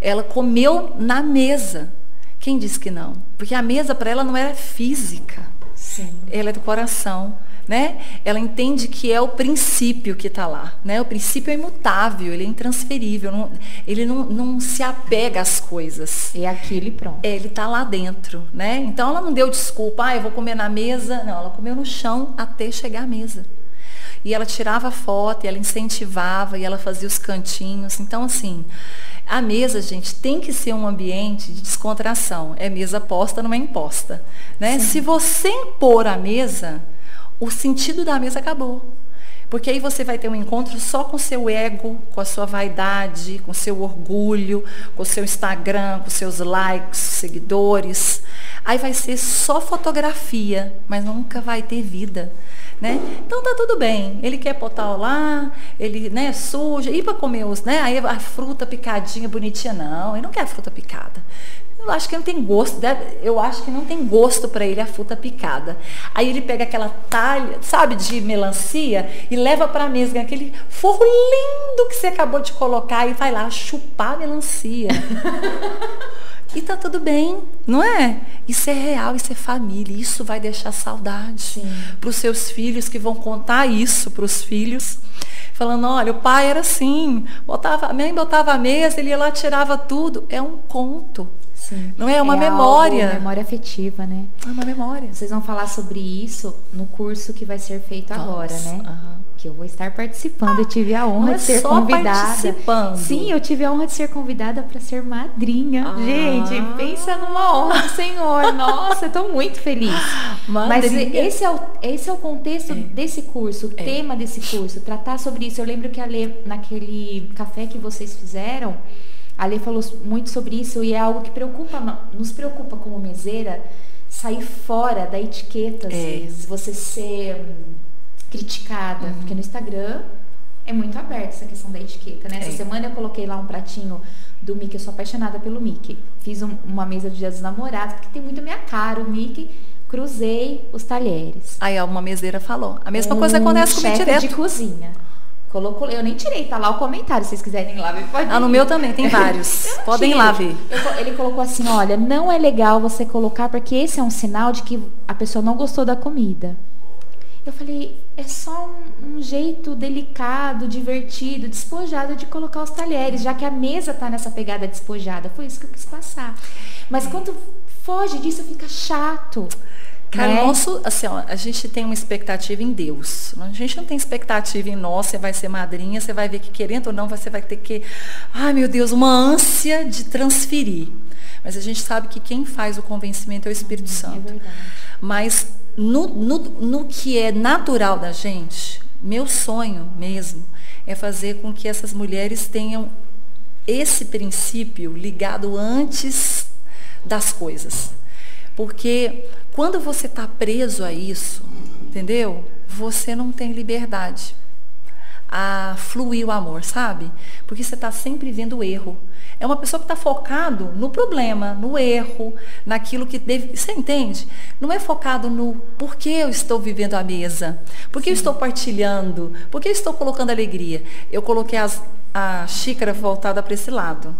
Ela comeu na mesa. Quem disse que não? Porque a mesa para ela não era física. Sim. Ela é do coração. Né? Ela entende que é o princípio que está lá. Né? O princípio é imutável, ele é intransferível, não, ele não, não, se apega às coisas. É aquilo e pronto. É, ele está lá dentro. Né? Então ela não deu desculpa, ah, eu vou comer na mesa. Não, ela comeu no chão até chegar à mesa. E ela tirava foto, e ela incentivava, e ela fazia os cantinhos. Então, assim, a mesa, gente, tem que ser um ambiente de descontração. É mesa posta, não é imposta. Né? Se você impor a mesa, o sentido da mesa acabou. Porque aí você vai ter um encontro só com seu ego, com a sua vaidade, com seu orgulho, com o seu Instagram, com seus likes, seguidores. Aí vai ser só fotografia, mas nunca vai ter vida. Né? Então tá tudo bem. Ele quer botar lá, ele né, suja, e para comer os, né? Aí a fruta picadinha, bonitinha, não, ele não quer a fruta picada. Eu acho que não tem gosto, eu acho que não tem gosto para ele a fruta picada. Aí ele pega aquela talha, sabe, de melancia e leva para a mesa, aquele forro lindo que você acabou de colocar e vai lá chupar a melancia. E tá tudo bem, não é? Isso é real, isso é família, isso vai deixar saudade para os seus filhos que vão contar isso para os filhos. Falando, olha, o pai era assim, botava, a mãe botava a mesa, ele ia lá, tirava tudo. É um conto. Sim. Não é uma é memória. Algo, memória afetiva, né? É uma memória. Vocês vão falar sobre isso no curso que vai ser feito Nossa, agora, né? aham. Que eu vou estar participando. eu tive a honra é de ser só convidada. participando. Sim, eu tive a honra de ser convidada para ser madrinha. Ah. Gente, pensa numa honra do Senhor. Nossa, eu tô muito feliz. Mas Madrinha. esse é o, esse é o contexto desse curso, o É. tema desse curso, tratar sobre isso. Eu lembro que a Lê, naquele café que vocês fizeram, a Lê falou muito sobre isso e é algo que preocupa, nos preocupa como meseira, sair fora da etiqueta, às É. vezes, você ser hum, criticada, Uhum. porque no Instagram é muito aberta essa questão da etiqueta, né? Essa É. semana eu coloquei lá um pratinho do Mickey, eu sou apaixonada pelo Mickey. Fiz um- uma mesa de dia dos namorados, que tem muito a minha cara, o Mickey. Cruzei os talheres. Aí uma meseira falou. A mesma Um coisa acontece comigo chefe direto. de cozinha. Colocou, eu nem tirei, tá lá o comentário, se vocês quiserem ir lá ver, pode Ah, no meu também, tem vários. Podem ir lá ver. Eu ele colocou assim, olha, não é legal você colocar, porque esse é um sinal de que a pessoa não gostou da comida. Eu falei, é só um, um jeito delicado, divertido, despojado de colocar os talheres, já que a mesa tá nessa pegada despojada. Foi isso que eu quis passar. Mas quando foge disso, fica chato. Cara, né? nosso, assim, ó, a gente tem uma expectativa em Deus. A gente não tem expectativa em nós, você vai ser madrinha, você vai ver que querendo ou não, você vai ter que, ai meu Deus, uma ânsia de transferir. Mas a gente sabe que quem faz o convencimento é o Espírito É Santo. verdade. Mas no, no, no que é natural da gente, meu sonho mesmo é fazer com que essas mulheres tenham esse princípio ligado antes das coisas. Porque quando você está preso a isso, entendeu? Você não tem liberdade a fluir o amor, sabe? Porque você está sempre vendo o erro. É uma pessoa que está focado no problema, no erro, naquilo que deve. Você entende? Não é focado no por que eu estou vivendo a mesa, por que eu estou partilhando, por que eu estou colocando alegria. Eu coloquei as- a xícara voltada para esse lado.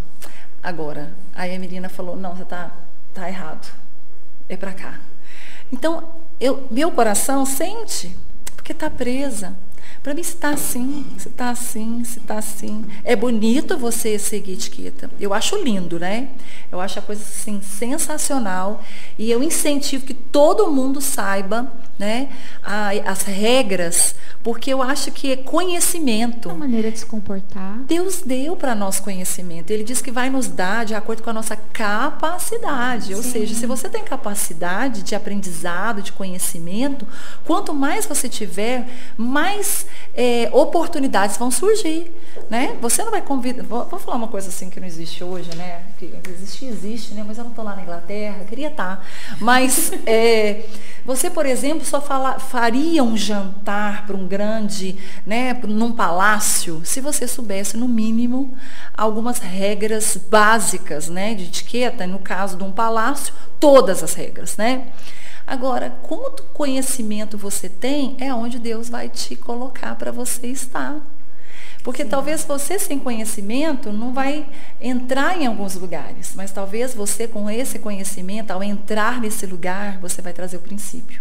Agora, aí a menina falou: não, você está tá errado. É para cá. Então, eu, meu coração sente, porque está presa. Para mim, se está assim, se está assim, se está assim. É bonito você seguir etiqueta. Eu acho lindo, né? Eu acho a coisa assim, sensacional. E eu incentivo que todo mundo saiba né, as regras, porque eu acho que é conhecimento. Uma maneira de se comportar. Deus deu para nós conhecimento. Ele diz que vai nos dar de acordo com a nossa capacidade. Ou Sim. seja, se você tem capacidade de aprendizado, de conhecimento, quanto mais você tiver, mais é, oportunidades vão surgir. Né? Você não vai convidar. Vou, vou falar uma coisa assim que não existe hoje, né? Que existe, existe, né? Mas eu não estou lá na Inglaterra, queria estar. Mas é, você, por exemplo, só fala- faria um jantar para um grande, né, num palácio, se você soubesse, no mínimo, algumas regras básicas, né, de etiqueta, no caso de um palácio, todas as regras, né? Agora, quanto conhecimento você tem, é onde Deus vai te colocar para você estar. Porque Sim. talvez você sem conhecimento não vai entrar em alguns lugares, mas talvez você com esse conhecimento, ao entrar nesse lugar, você vai trazer o princípio.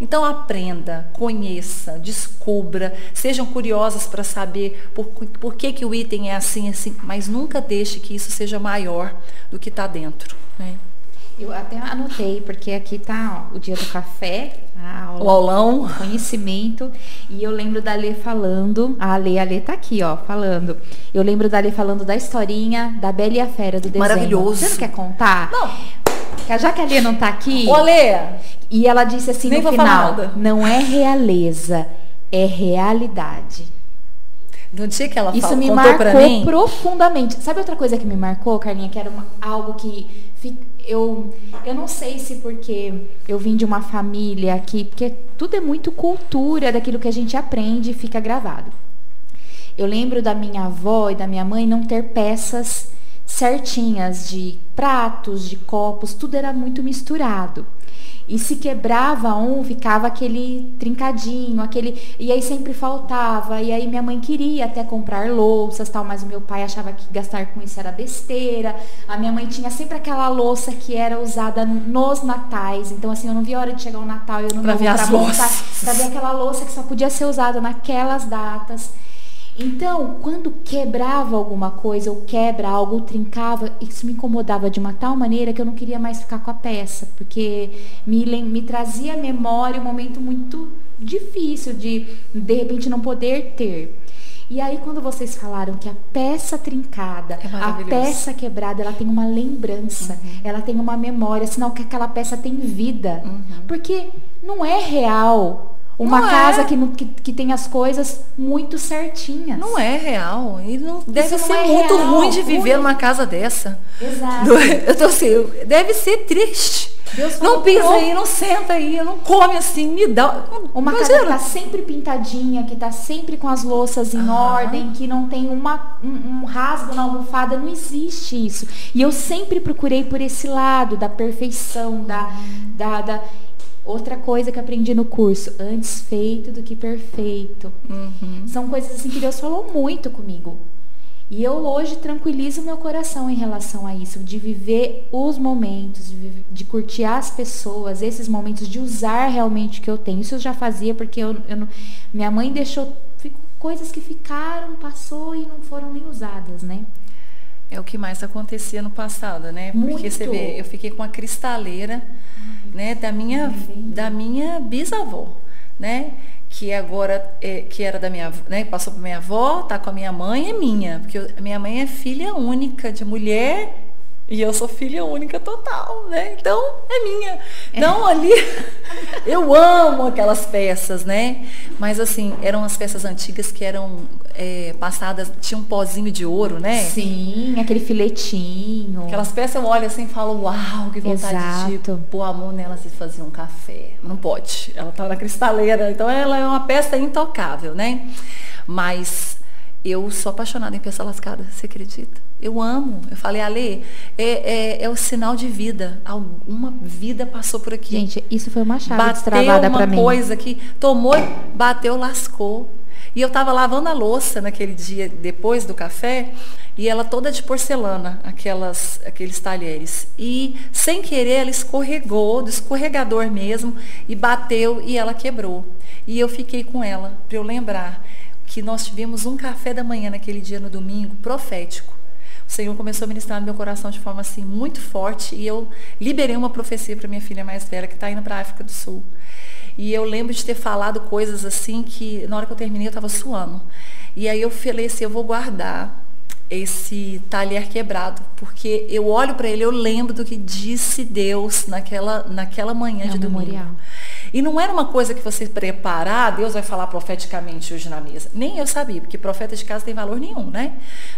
Então aprenda, conheça, descubra, sejam curiosas para saber por, por que, que o item é assim, assim, mas nunca deixe que isso seja maior do que está dentro. Né? Eu até anotei, porque aqui tá ó, o dia do café, aula, o aulão, conhecimento. E eu lembro da Lê falando, a Lê, a Lê tá aqui, ó, falando. Eu lembro da Lê falando da historinha da Bela e a Fera do desenho. Maravilhoso. Você não quer contar? Não. Já que a Lê não tá aqui. Ô, Lê! E ela disse assim Nem no final: não é realeza, é realidade. No dia que ela Isso fala, me marcou profundamente. Sabe outra coisa que me marcou, Carlinha? Que era uma, algo que eu, eu não sei se porque eu vim de uma família aqui, porque tudo é muito cultura daquilo que a gente aprende e fica gravado. Eu lembro da minha avó e da minha mãe não ter peças certinhas de pratos, de copos, tudo era muito misturado. E se quebrava um, ficava aquele trincadinho, aquele. E aí sempre faltava. E aí minha mãe queria até comprar louças tal, mas o meu pai achava que gastar com isso era besteira. A minha mãe tinha sempre aquela louça que era usada nos natais. Então, assim, eu não via a hora de chegar o Natal, eu não pra montar, pra ver aquela louça que só podia ser usada naquelas datas. Então, quando quebrava alguma coisa, ou quebra algo, ou trincava, isso me incomodava de uma tal maneira que eu não queria mais ficar com a peça, porque me, me trazia à memória um momento muito difícil de, de repente, não poder ter. E aí, quando vocês falaram que a peça trincada, é a peça quebrada, ela tem uma lembrança, uhum. ela tem uma memória, sinal que aquela peça tem vida. Uhum. Porque não é real uma não casa é. que, que, que, tem as coisas muito certinhas. Não é real. E não, deve ser é muito real, ruim de viver ruim. numa casa dessa. Exato. Eu tô assim, deve ser triste. Deus não pisa aí, não senta aí, não come assim, me dá. Uma Imagina. casa que tá sempre pintadinha, que tá sempre com as louças em ordem, que não tem uma, um, um, rasgo na almofada, não existe isso. E eu sempre procurei por esse lado da perfeição, da, da, da Outra coisa que aprendi no curso, antes feito do que perfeito. Uhum. São coisas assim que Deus falou muito comigo. E eu hoje tranquilizo meu coração em relação a isso, de viver os momentos, de, de curtir as pessoas, esses momentos, de usar realmente o que eu tenho. Isso eu já fazia porque eu, eu não, minha mãe deixou coisas que ficaram, passou e não foram nem usadas, né? É o que mais acontecia no passado, né? Muito. Porque você vê, eu fiquei com a cristaleira né, da minha da minha bisavó, né? Que agora é, que era da minha, né, passou para minha avó, tá com a minha mãe é minha, porque eu, minha mãe é filha única de mulher e eu sou filha única total, né? Então é minha. Então ali eu amo aquelas peças, né? Mas assim, eram as peças antigas que eram é, passadas, tinha um pozinho de ouro, né? Sim, aquele filetinho. Aquelas peças eu olho assim e falo, uau, que vontade Exato. de pôr a mão nela e fazer um café. Não pode. Ela tá na cristaleira, então ela é uma peça intocável, né? Mas eu sou apaixonada em peça lascada, você acredita? Eu amo. Eu falei, Ale, é, é, é, o sinal de vida. Alguma vida passou por aqui. Gente, isso foi uma chave bateu destravada para mim. uma coisa que tomou, bateu, lascou. E eu estava lavando a louça naquele dia depois do café e ela toda de porcelana, aquelas, aqueles talheres. E sem querer ela escorregou, do escorregador mesmo, e bateu e ela quebrou. E eu fiquei com ela para eu lembrar que nós tivemos um café da manhã naquele dia no domingo profético o Senhor começou a ministrar no meu coração de forma assim muito forte e eu liberei uma profecia para minha filha mais velha que está indo para a África do Sul. E eu lembro de ter falado coisas assim que na hora que eu terminei eu estava suando. E aí eu falei assim, eu vou guardar esse talher quebrado, porque eu olho para ele, eu lembro do que disse Deus naquela, naquela manhã é de domingo. Memorial. E não era uma coisa que você preparar, Deus vai falar profeticamente hoje na mesa. Nem eu sabia, porque profeta de casa tem valor nenhum, né?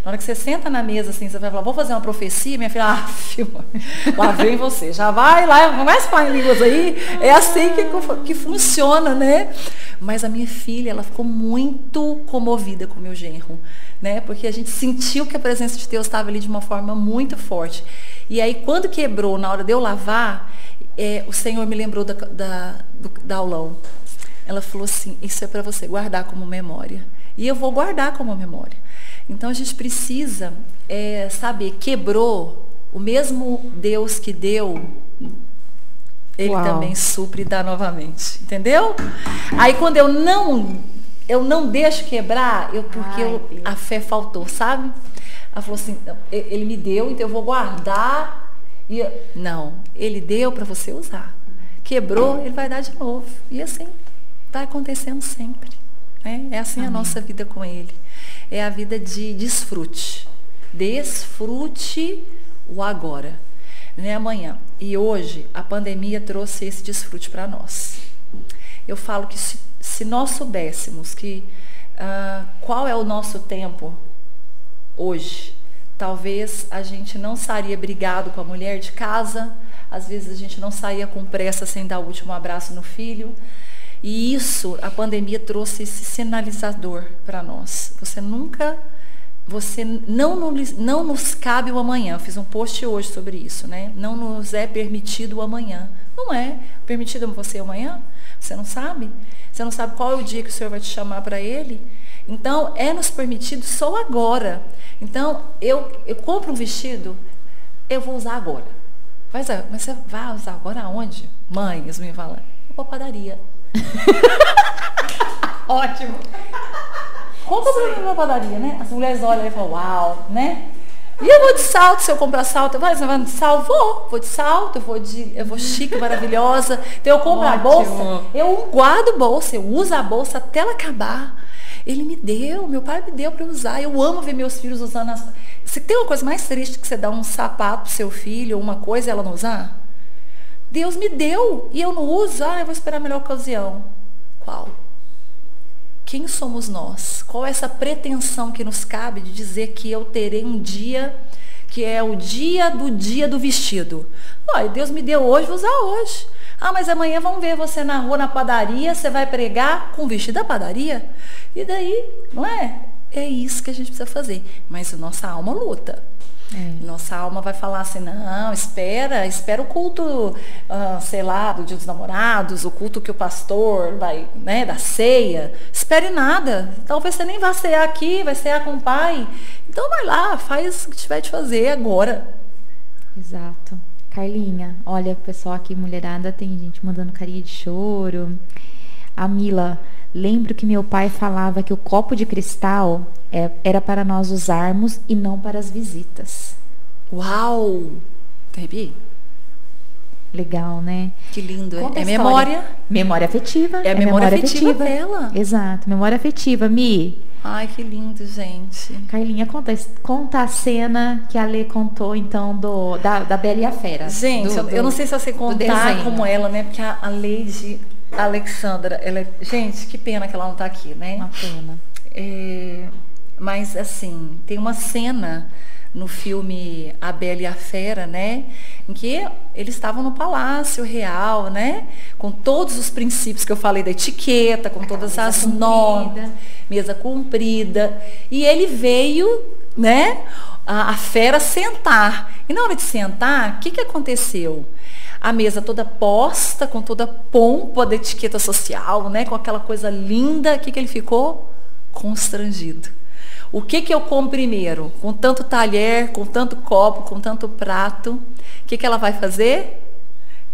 Na hora que você senta na mesa assim, você vai falar, vou fazer uma profecia, minha filha, ah, filho, lá vem você, já vai lá, começa a falar em línguas aí. É assim que, que funciona, né? Mas a minha filha, ela ficou muito comovida com o meu genro, né? Porque a gente sentiu que a presença de Deus estava ali de uma forma muito forte. E aí, quando quebrou, na hora de eu lavar, é, o Senhor me lembrou da, da, do, da aulão. Ela falou assim: Isso é para você guardar como memória. E eu vou guardar como memória. Então a gente precisa é, saber, quebrou, o mesmo Deus que deu, ele Uau. também supre e dá novamente. Entendeu? Aí quando eu não eu não deixo quebrar, eu porque Ai, eu, a fé faltou, sabe? Ela falou assim, ele me deu, então eu vou guardar. E não, ele deu para você usar. Quebrou, ele vai dar de novo. E assim vai acontecendo sempre. Né? É assim Amém. a nossa vida com ele. É a vida de desfrute. Desfrute o agora, né? Amanhã. E hoje a pandemia trouxe esse desfrute para nós. Eu falo que se, se nós soubéssemos que uh, qual é o nosso tempo hoje, talvez a gente não sairia brigado com a mulher de casa, às vezes a gente não saía com pressa sem dar o último abraço no filho. E isso, a pandemia trouxe esse sinalizador para nós. Você nunca você não, não nos cabe o amanhã. Eu fiz um post hoje sobre isso, né? Não nos é permitido o amanhã. Não é permitido você amanhã? Você não sabe? Você não sabe qual é o dia que o Senhor vai te chamar para Ele? Então, é nos permitido só agora. Então, eu, eu compro um vestido, eu vou usar agora. Mas, mas você vai usar agora aonde? Mãe, as minhas falam, vou pra padaria. Ótimo. Compra pra mim na padaria, né? As mulheres olham e falam, uau, né? E eu vou de salto, se eu comprar salto, eu vou, você vai de salto? Vou, vou de salto, eu vou de, eu vou chique, maravilhosa. Então eu compro Ótimo. a bolsa, eu guardo bolsa, eu uso a bolsa até ela acabar. Ele me deu, meu pai me deu para usar. Eu amo ver meus filhos usando as. Você tem uma coisa mais triste que você dar um sapato pro seu filho ou uma coisa e ela não usar? Deus me deu e eu não uso, ah, eu vou esperar a melhor ocasião. Qual? Quem somos nós? Qual é essa pretensão que nos cabe de dizer que eu terei um dia que é o dia do dia do vestido? Olha, Deus me deu hoje, vou usar hoje. Ah, mas amanhã vamos ver você na rua, na padaria, você vai pregar com o vestido da padaria? E daí, não é? É isso que a gente precisa fazer. Mas a nossa alma luta. É. Nossa alma vai falar assim, não, espera, espera o culto, uh, sei lá, do dia dos namorados, o culto que o pastor vai, né, da ceia. Espere nada. Talvez você nem vá cear aqui, vai cear com o pai. Então vai lá, faz o que tiver de fazer agora. Exato. Carlinha, olha, o pessoal aqui, mulherada, tem gente mandando carinha de choro. A Mila, lembro que meu pai falava que o copo de cristal é, era para nós usarmos e não para as visitas. Uau! Arrepiei. Legal, né? Que lindo. Conta é memória. Memória afetiva. É a é memória, memória afetiva, afetiva dela. Exato, memória afetiva. Mi. Ai, que lindo, gente. Carlinha, conta, conta a cena que a Lê contou, então, do, da, da Bela e a Fera. Gente, do, eu, não sei se você contar como ela, né? Porque a, a Lady Alexandra, ela é, Gente, que pena que ela não tá aqui, né? Uma pena. É, mas, assim, tem uma cena no filme A Bela e a Fera, né? Em que eles estavam no palácio real, né? Com todos os princípios que eu falei da etiqueta, com todas as normas, mesa comprida. E ele veio, né? A, a fera sentar. E na hora de sentar, o que, que aconteceu? a mesa toda posta, com toda a pompa da etiqueta social, né? com aquela coisa linda, o que, que ele ficou? Constrangido. O que, que eu como primeiro? Com tanto talher, com tanto copo, com tanto prato, o que, que ela vai fazer?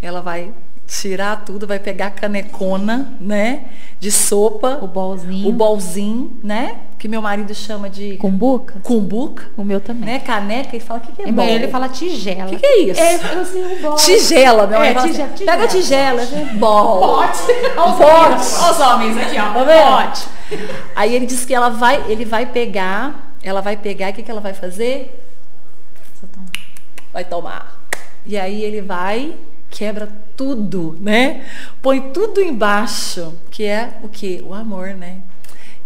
Ela vai tirar tudo, vai pegar a canecona, né? De sopa. O bolzinho. O bolzinho, né? Que meu marido chama de. Cumbuca? Cumbuca. O meu também. Né? Caneca e fala, o que, que é bol? Ele fala tigela. O que, que é isso? É, eu sei bol. Tigela, meu é, tigela, assim, Pega a tigela. Bol. Pote. Olha os homens aqui, ó. Tá? Pote. Aí ele disse que ela vai, ele vai pegar, ela vai pegar, o que, que ela vai fazer? Vai tomar. E aí ele vai, quebra tudo, né? Põe tudo embaixo, que é o que? O amor, né?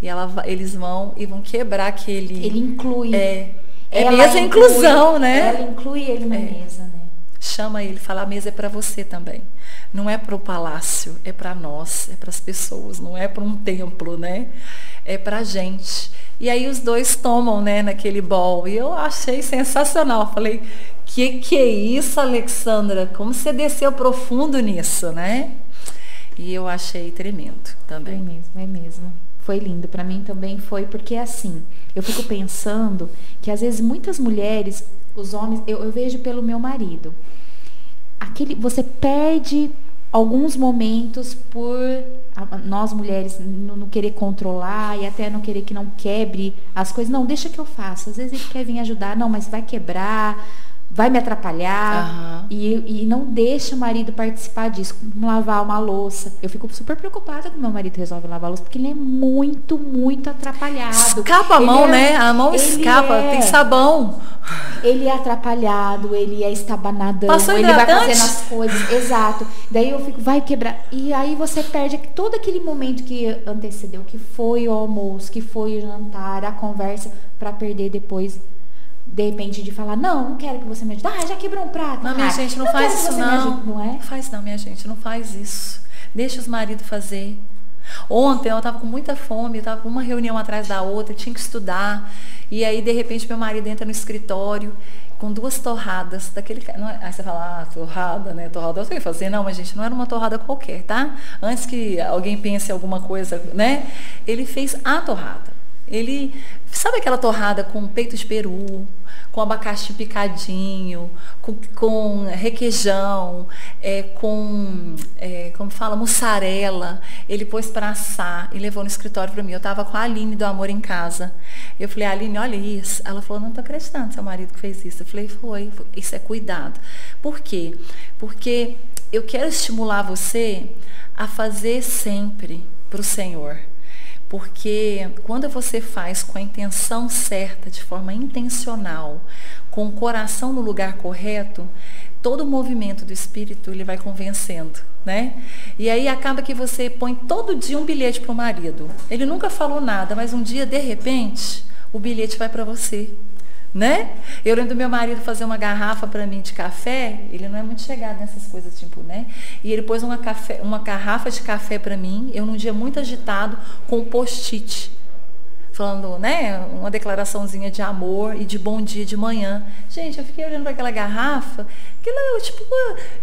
E ela, eles vão e vão quebrar aquele. Ele inclui. É. É mesa inclusão, né? Ela inclui ele na é. mesa, né? Chama ele, fala a mesa é para você também. Não é para o palácio, é para nós, é para as pessoas, não é para um templo, né? É para gente. E aí os dois tomam, né, naquele bol. E eu achei sensacional. Falei, que que é isso, Alexandra? Como você desceu profundo nisso, né? E eu achei tremendo também. É mesmo, é mesmo. Foi lindo. Para mim também foi, porque assim, eu fico pensando que às vezes muitas mulheres, os homens, eu, eu vejo pelo meu marido, aquele, você perde alguns momentos por nós mulheres não, querer controlar e até não querer que não quebre as coisas. Não, deixa que eu faça. Às vezes ele quer vir ajudar, não, mas vai quebrar vai me atrapalhar uhum. e, e não deixa o marido participar disso, como lavar uma louça. Eu fico super preocupada quando meu marido resolve lavar a louça, porque ele é muito, muito atrapalhado. Escapa a ele mão, é, né? A mão escapa, é, tem sabão. Ele é atrapalhado, ele é estabanadão, Passou ele vai fazendo as coisas, exato. Daí eu fico, vai quebrar. E aí você perde todo aquele momento que antecedeu, que foi o almoço, que foi o jantar, a conversa, para perder depois de repente, de falar, não, não quero que você me ajude. Ah, já quebrou um prato. Não, minha gente, não, não faz isso não. não é? Faz não, minha gente, não faz isso. Deixa os maridos fazer. Ontem eu estava com muita fome, eu estava com uma reunião atrás da outra, tinha que estudar. E aí, de repente, meu marido entra no escritório com duas torradas daquele não é, aí você fala, ah, torrada, né? Torrada eu sei fazer. Não, mas gente, não era uma torrada qualquer, tá? Antes que alguém pense alguma coisa, né? Ele fez a torrada. Ele, sabe aquela torrada com peito de peru, com abacaxi picadinho, com, com requeijão, é, com, é, como fala, mussarela. Ele pôs para assar e levou no escritório para mim. Eu estava com a Aline do Amor em casa. Eu falei, Aline, olha isso. Ela falou, não estou acreditando, seu marido que fez isso. Eu falei, foi, isso é cuidado. Por quê? Porque eu quero estimular você a fazer sempre para o Senhor. Porque quando você faz com a intenção certa, de forma intencional, com o coração no lugar correto, todo o movimento do espírito ele vai convencendo, né? E aí acaba que você põe todo dia um bilhete para o marido. Ele nunca falou nada, mas um dia de repente o bilhete vai para você né? Eu lembro do meu marido fazer uma garrafa para mim de café, ele não é muito chegado nessas coisas, tipo, né? E ele pôs uma, café, uma garrafa de café para mim, eu num dia muito agitado, com post-it falando, né, uma declaraçãozinha de amor e de bom dia de manhã. Gente, eu fiquei olhando para aquela garrafa, aquilo, eu, tipo,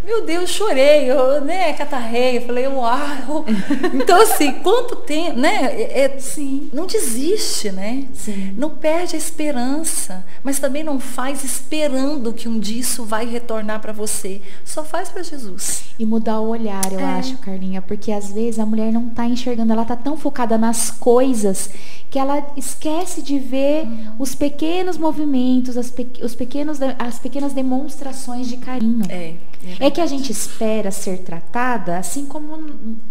meu Deus, chorei, eu, né, catarrei, eu falei, uau. Então, assim, quanto tempo, né, é, é, Sim. não desiste, né? Sim. Não perde a esperança, mas também não faz esperando que um dia isso vai retornar para você. Só faz para Jesus. E mudar o olhar, eu é. acho, Carlinha, porque às vezes a mulher não está enxergando, ela está tão focada nas coisas que ela esquece de ver uhum. os pequenos movimentos, as, pe os pequenos, as pequenas demonstrações de carinho. É, é, é que a gente espera ser tratada assim como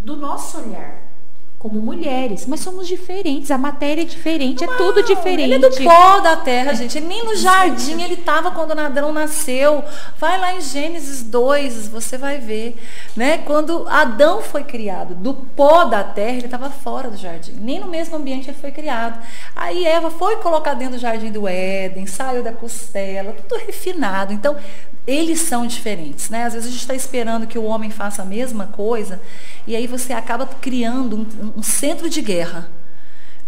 do nosso olhar como mulheres, mas somos diferentes, a matéria é diferente, não, é tudo diferente. Ele é do pó da terra, gente. Ele nem no jardim ele estava quando o Adão nasceu. Vai lá em Gênesis 2, você vai ver, né? Quando Adão foi criado, do pó da terra, ele estava fora do jardim. Nem no mesmo ambiente ele foi criado. Aí Eva foi colocar dentro do jardim do Éden, saiu da costela, tudo refinado. Então, eles são diferentes, né? Às vezes a gente está esperando que o homem faça a mesma coisa e aí você acaba criando um, um centro de guerra,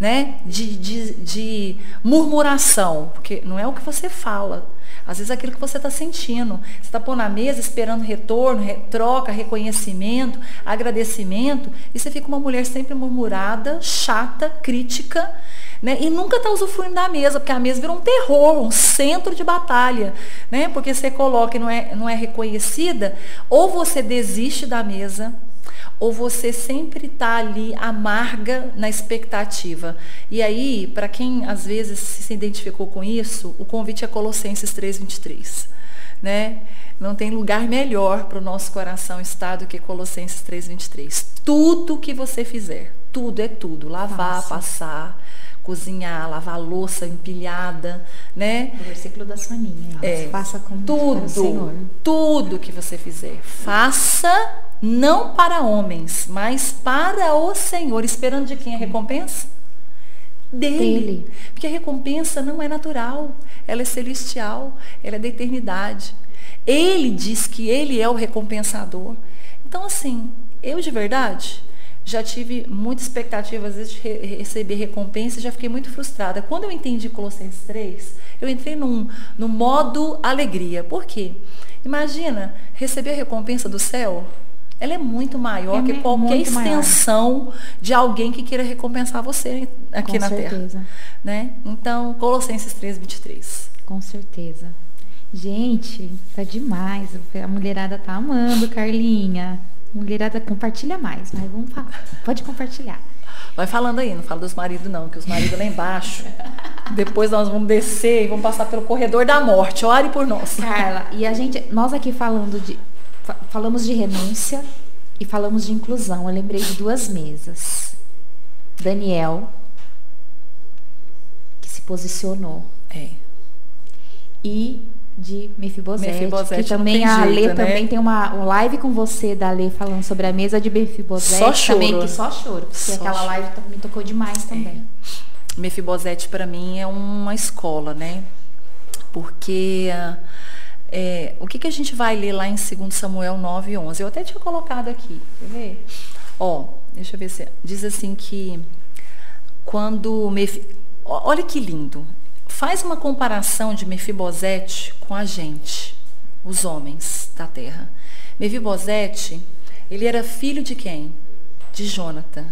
né? De, de, de, murmuração, porque não é o que você fala. Às vezes é aquilo que você está sentindo. Você está pondo na mesa esperando retorno, re, troca, reconhecimento, agradecimento, e você fica uma mulher sempre murmurada, chata, crítica, né? E nunca está usufruindo da mesa, porque a mesa virou um terror, um centro de batalha. Né? Porque você coloca e não é, não é reconhecida, ou você desiste da mesa, ou você sempre está ali amarga na expectativa. E aí, para quem às vezes se identificou com isso, o convite é Colossenses 3:23, né? Não tem lugar melhor para o nosso coração estar do que Colossenses 3:23. Tudo que você fizer, tudo é tudo, lavar, passar, cozinhar, lavar louça empilhada, né? O versículo da Soninha. É, faça com tudo, Senhor. tudo que você fizer, faça não para homens, mas para o Senhor, esperando de quem a recompensa? Dele. Dele. Porque a recompensa não é natural, ela é celestial, ela é da eternidade. Ele diz que ele é o recompensador. Então, assim, eu de verdade, já tive muita expectativa, às vezes, de re receber recompensa e já fiquei muito frustrada. Quando eu entendi Colossenses 3, eu entrei num, num modo alegria. Por quê? Imagina receber a recompensa do céu. ela é muito maior É que qualquer muito maior. extensão de alguém que queira recompensar você aqui Com na Terra. certeza. Né? Então, Colossenses 3, 23. Com certeza. Gente, tá demais. A mulherada tá amando, Carlinha. Mulherada, compartilha mais, mas vamos falar. Pode compartilhar. Vai falando aí, não fala dos maridos não, que os maridos lá embaixo. Depois nós vamos descer e vamos passar pelo corredor da morte. Ore por nós. Carla, e a gente, nós aqui falando de, fa- falamos de renúncia e falamos de inclusão. Eu lembrei de duas mesas. Daniel, que se posicionou, É. e de Mefibosete, Mefibosete que também tem a jeito, Lê né? também tem uma, um live com você da Lê falando sobre a mesa de Mefibosete, Só choro. também que só choro, porque Só aquela choro. live me tocou demais também. Mefibosete para mim é uma escola, né? Porque ah, é, o que, que a gente vai ler lá em 2 Samuel 9, 11? Eu até tinha colocado aqui, quer ver? Ó, deixa eu ver se... Diz assim que quando... Mefi, ó, olha que lindo. Faz uma comparação de Mefibosete com a gente, os homens da terra. Mefibosete, ele era filho de quem? De Jonathan.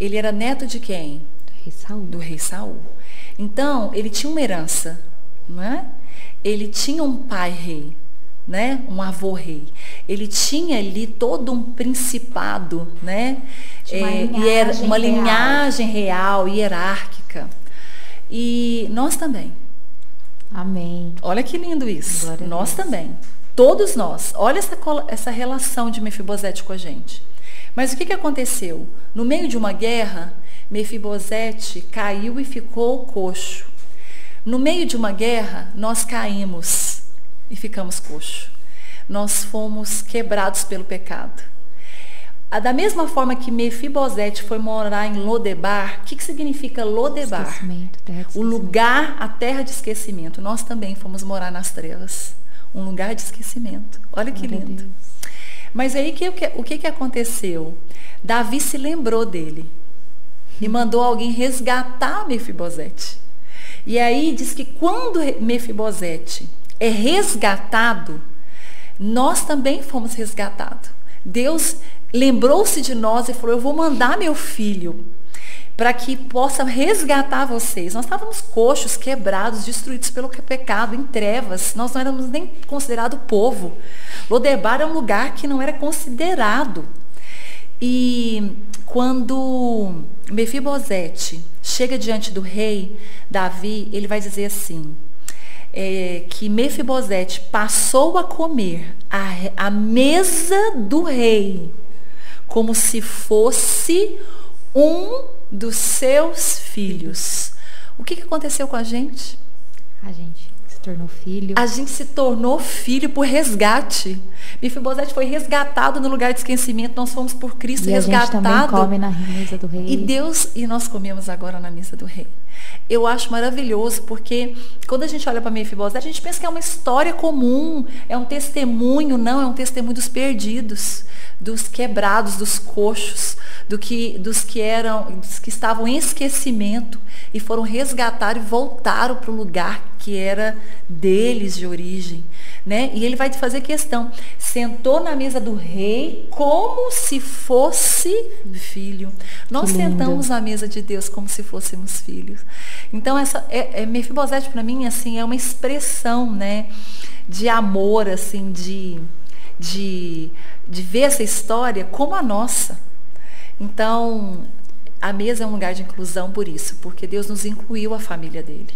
Ele era neto de quem? Rei Saul. do rei Saul. Então, ele tinha uma herança, né? Ele tinha um pai rei, né? Um avô rei. Ele tinha ali todo um principado, né? É, e era uma real. linhagem real, hierárquica. E nós também. Amém. Olha que lindo isso. Glória nós também. Todos nós. Olha essa, essa relação de Mefibosete com a gente. Mas o que, que aconteceu? No meio de uma guerra, Mefibosete caiu e ficou coxo. No meio de uma guerra, nós caímos e ficamos coxo. Nós fomos quebrados pelo pecado. Ah, Da mesma forma que Mefibosete foi morar em Lodebar, o que, que significa Lodebar? O lugar, a terra de esquecimento. Nós também fomos morar nas trevas. Um lugar de esquecimento. Olha que lindo. Deus. Mas aí que- o que, que, aconteceu? Davi se lembrou dele e mandou alguém resgatar Mefibosete. E aí diz que quando Mefibosete é resgatado, nós também fomos resgatados. Deus lembrou-se de nós e falou: Eu vou mandar meu filho para que possa resgatar vocês. Nós estávamos coxos, quebrados, destruídos pelo pecado, em trevas. Nós não éramos nem considerado povo. Lodebar é um lugar que não era considerado. E quando Mefibosete chega diante do rei Davi, ele vai dizer assim, é, que Mefibosete passou a comer a, a mesa do rei como se fosse um dos seus filhos. O que, que aconteceu com a gente? A gente se tornou filho. A gente se tornou filho por resgate. Mefibosete foi resgatado no lugar de esquecimento. Nós fomos por Cristo e a gente também resgatado. come na mesa do rei. E Deus, e nós comemos agora na mesa do rei. Eu acho maravilhoso, porque quando a gente olha para Mefibosete, a gente pensa que é uma história comum, é um testemunho, não, é um testemunho dos perdidos, dos quebrados, dos coxos, do que, dos que eram, dos que estavam em esquecimento e foram resgatados e voltaram para o lugar que era deles de origem. Né? E ele vai te fazer questão. Sentou na mesa do rei como se fosse filho. Nós Que lindo. sentamos à mesa de Deus como se fôssemos filhos. Então essa é, é Mefibosete para mim assim é uma expressão, né, de amor assim, de de de ver essa história como a nossa. Então, a mesa é um lugar de inclusão por isso, porque Deus nos incluiu a família dele.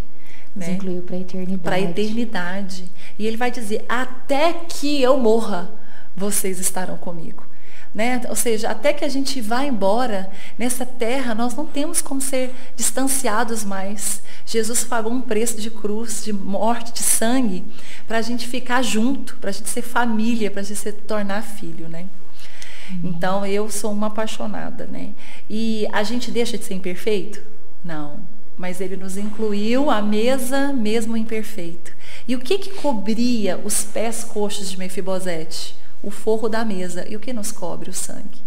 Nos né? incluiu para a eternidade. para a eternidade. E ele vai dizer: até que eu morra, vocês estarão comigo. Né? Ou seja, até que a gente vá embora nessa terra, nós não temos como ser distanciados mais. Jesus pagou um preço de cruz, de morte, de sangue, para a gente ficar junto, para a gente ser família, para a gente se tornar filho, né? Então eu sou uma apaixonada, né? E a gente deixa de ser imperfeito? Não. Mas ele nos incluiu à mesa mesmo imperfeito. E o que que cobria os pés coxos de Mefibosete? O forro da mesa. E o que nos cobre? O sangue.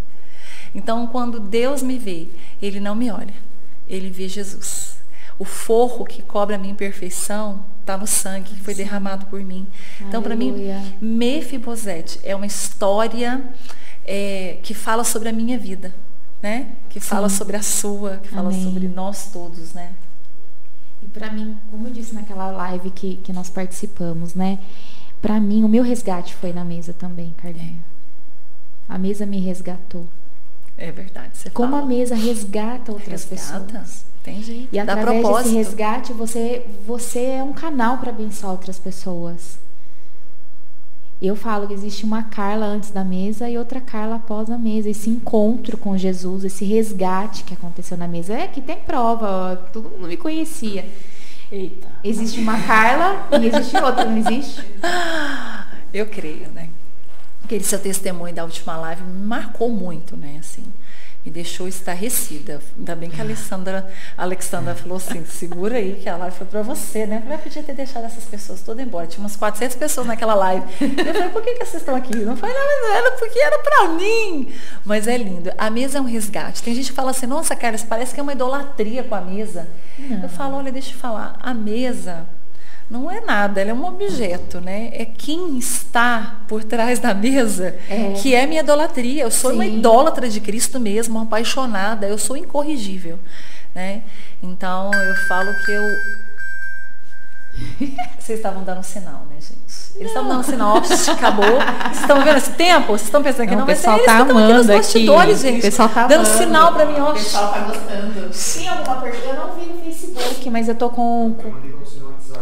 Então, quando Deus me vê, Ele não me olha. Ele vê Jesus. O forro que cobre a minha imperfeição está no sangue que foi derramado por mim. Então, para mim. Mefibosete é uma história é, que fala sobre a minha vida, né? Que Sim. fala sobre a sua, que fala Amém. sobre nós todos, né? E para mim, como eu disse naquela live que, que nós participamos, né? Para mim, o meu resgate foi na mesa também, Carlinhos. É. A mesa me resgatou. É verdade. Você como fala. a mesa resgata outras resgata. pessoas. Entendi. E através propósito. desse resgate, você, você é um canal para abençoar outras pessoas. Eu falo que existe uma Carla antes da mesa e outra Carla após a mesa. Esse encontro com Jesus, esse resgate que aconteceu na mesa. É que tem prova, todo mundo me conhecia. Eita. Existe uma Carla e existe outra, não existe? Eu creio, né? Aquele seu testemunho da última live me marcou muito, né? Assim, me deixou estarrecida. Ainda bem que a Alexandra, a Alexandra falou assim, segura aí que a live foi para você, né? Eu falei, podia ter deixado essas pessoas todas embora. Tinha umas 400 pessoas naquela live. Eu falei, por que, que vocês estão aqui? Não foi nada, era porque era para mim. Mas é lindo. A mesa é um resgate. Tem gente que fala assim, nossa, Carlos, parece que é uma idolatria com a mesa. Não. Eu falo, olha, deixa eu falar, a mesa não é nada, ela é um objeto, né? É quem está por trás da mesa é. que é minha idolatria. Eu sou Sim. uma idólatra de Cristo mesmo, uma apaixonada, eu sou incorrigível, né? Então eu falo que eu Vocês estavam dando sinal, né, gente? Eles estavam dando sinal, acabou. Vocês estão vendo esse tempo? Vocês estão pensando que não, não vai ser eles tá estão aqui nos bastidores, aqui. gente. O pessoal tá dando amando. sinal para mim, ó. O pessoal tá gostando. Tem alguma pergunta? Eu não vi no Facebook, mas eu tô com.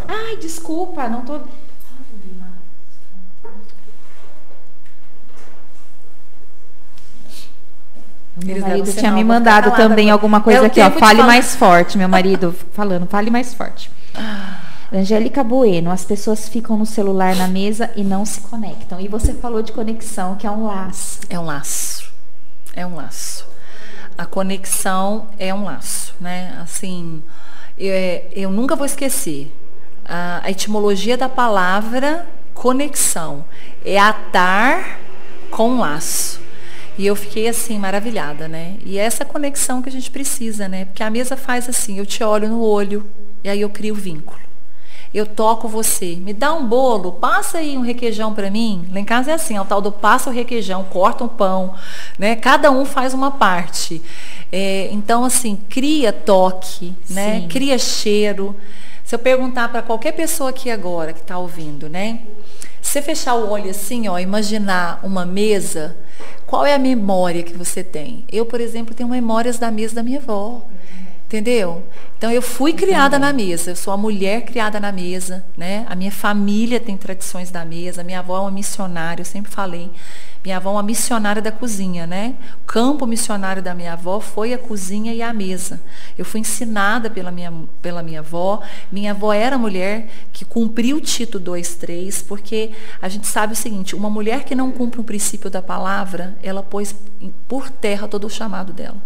Ai, desculpa, não tô. Meu Eles marido tinha me mandado também alguma coisa é aqui, ó. Fale mais forte, meu marido falando, fale mais forte. Ah. Angélica Bueno, as pessoas ficam no celular na mesa e não se conectam. E você falou de conexão, que é um laço. É um laço. É um laço. A conexão é um laço, né? Assim, eu, é, eu nunca vou esquecer a, etimologia da palavra conexão é atar com laço. E eu fiquei assim, maravilhada, né? E é essa conexão que a gente precisa, né? Porque a mesa faz assim, eu te olho no olho e aí eu crio vínculo. Eu toco você, me dá um bolo, passa aí um requeijão para mim. Lá em casa é assim, é o tal do passa o requeijão, corta um pão, né? Cada um faz uma parte. É, então, assim, cria toque, né? Sim. Cria cheiro. Se eu perguntar para qualquer pessoa aqui agora que está ouvindo, né? Se você fechar o olho assim, ó, imaginar uma mesa, qual é a memória que você tem? Eu, por exemplo, tenho memórias da mesa da minha avó. Entendeu? Então eu fui criada na mesa, eu sou a mulher criada na mesa, né? A minha família tem tradições da mesa, minha avó é uma missionária, eu sempre falei. Minha avó é uma missionária da cozinha, né? O campo missionário da minha avó foi a cozinha e a mesa. Eu fui ensinada pela minha, pela minha avó. Minha avó era mulher que cumpriu o Tito 2, 3, porque a gente sabe o seguinte, uma mulher que não cumpre o princípio da palavra, ela pôs por terra todo o chamado dela.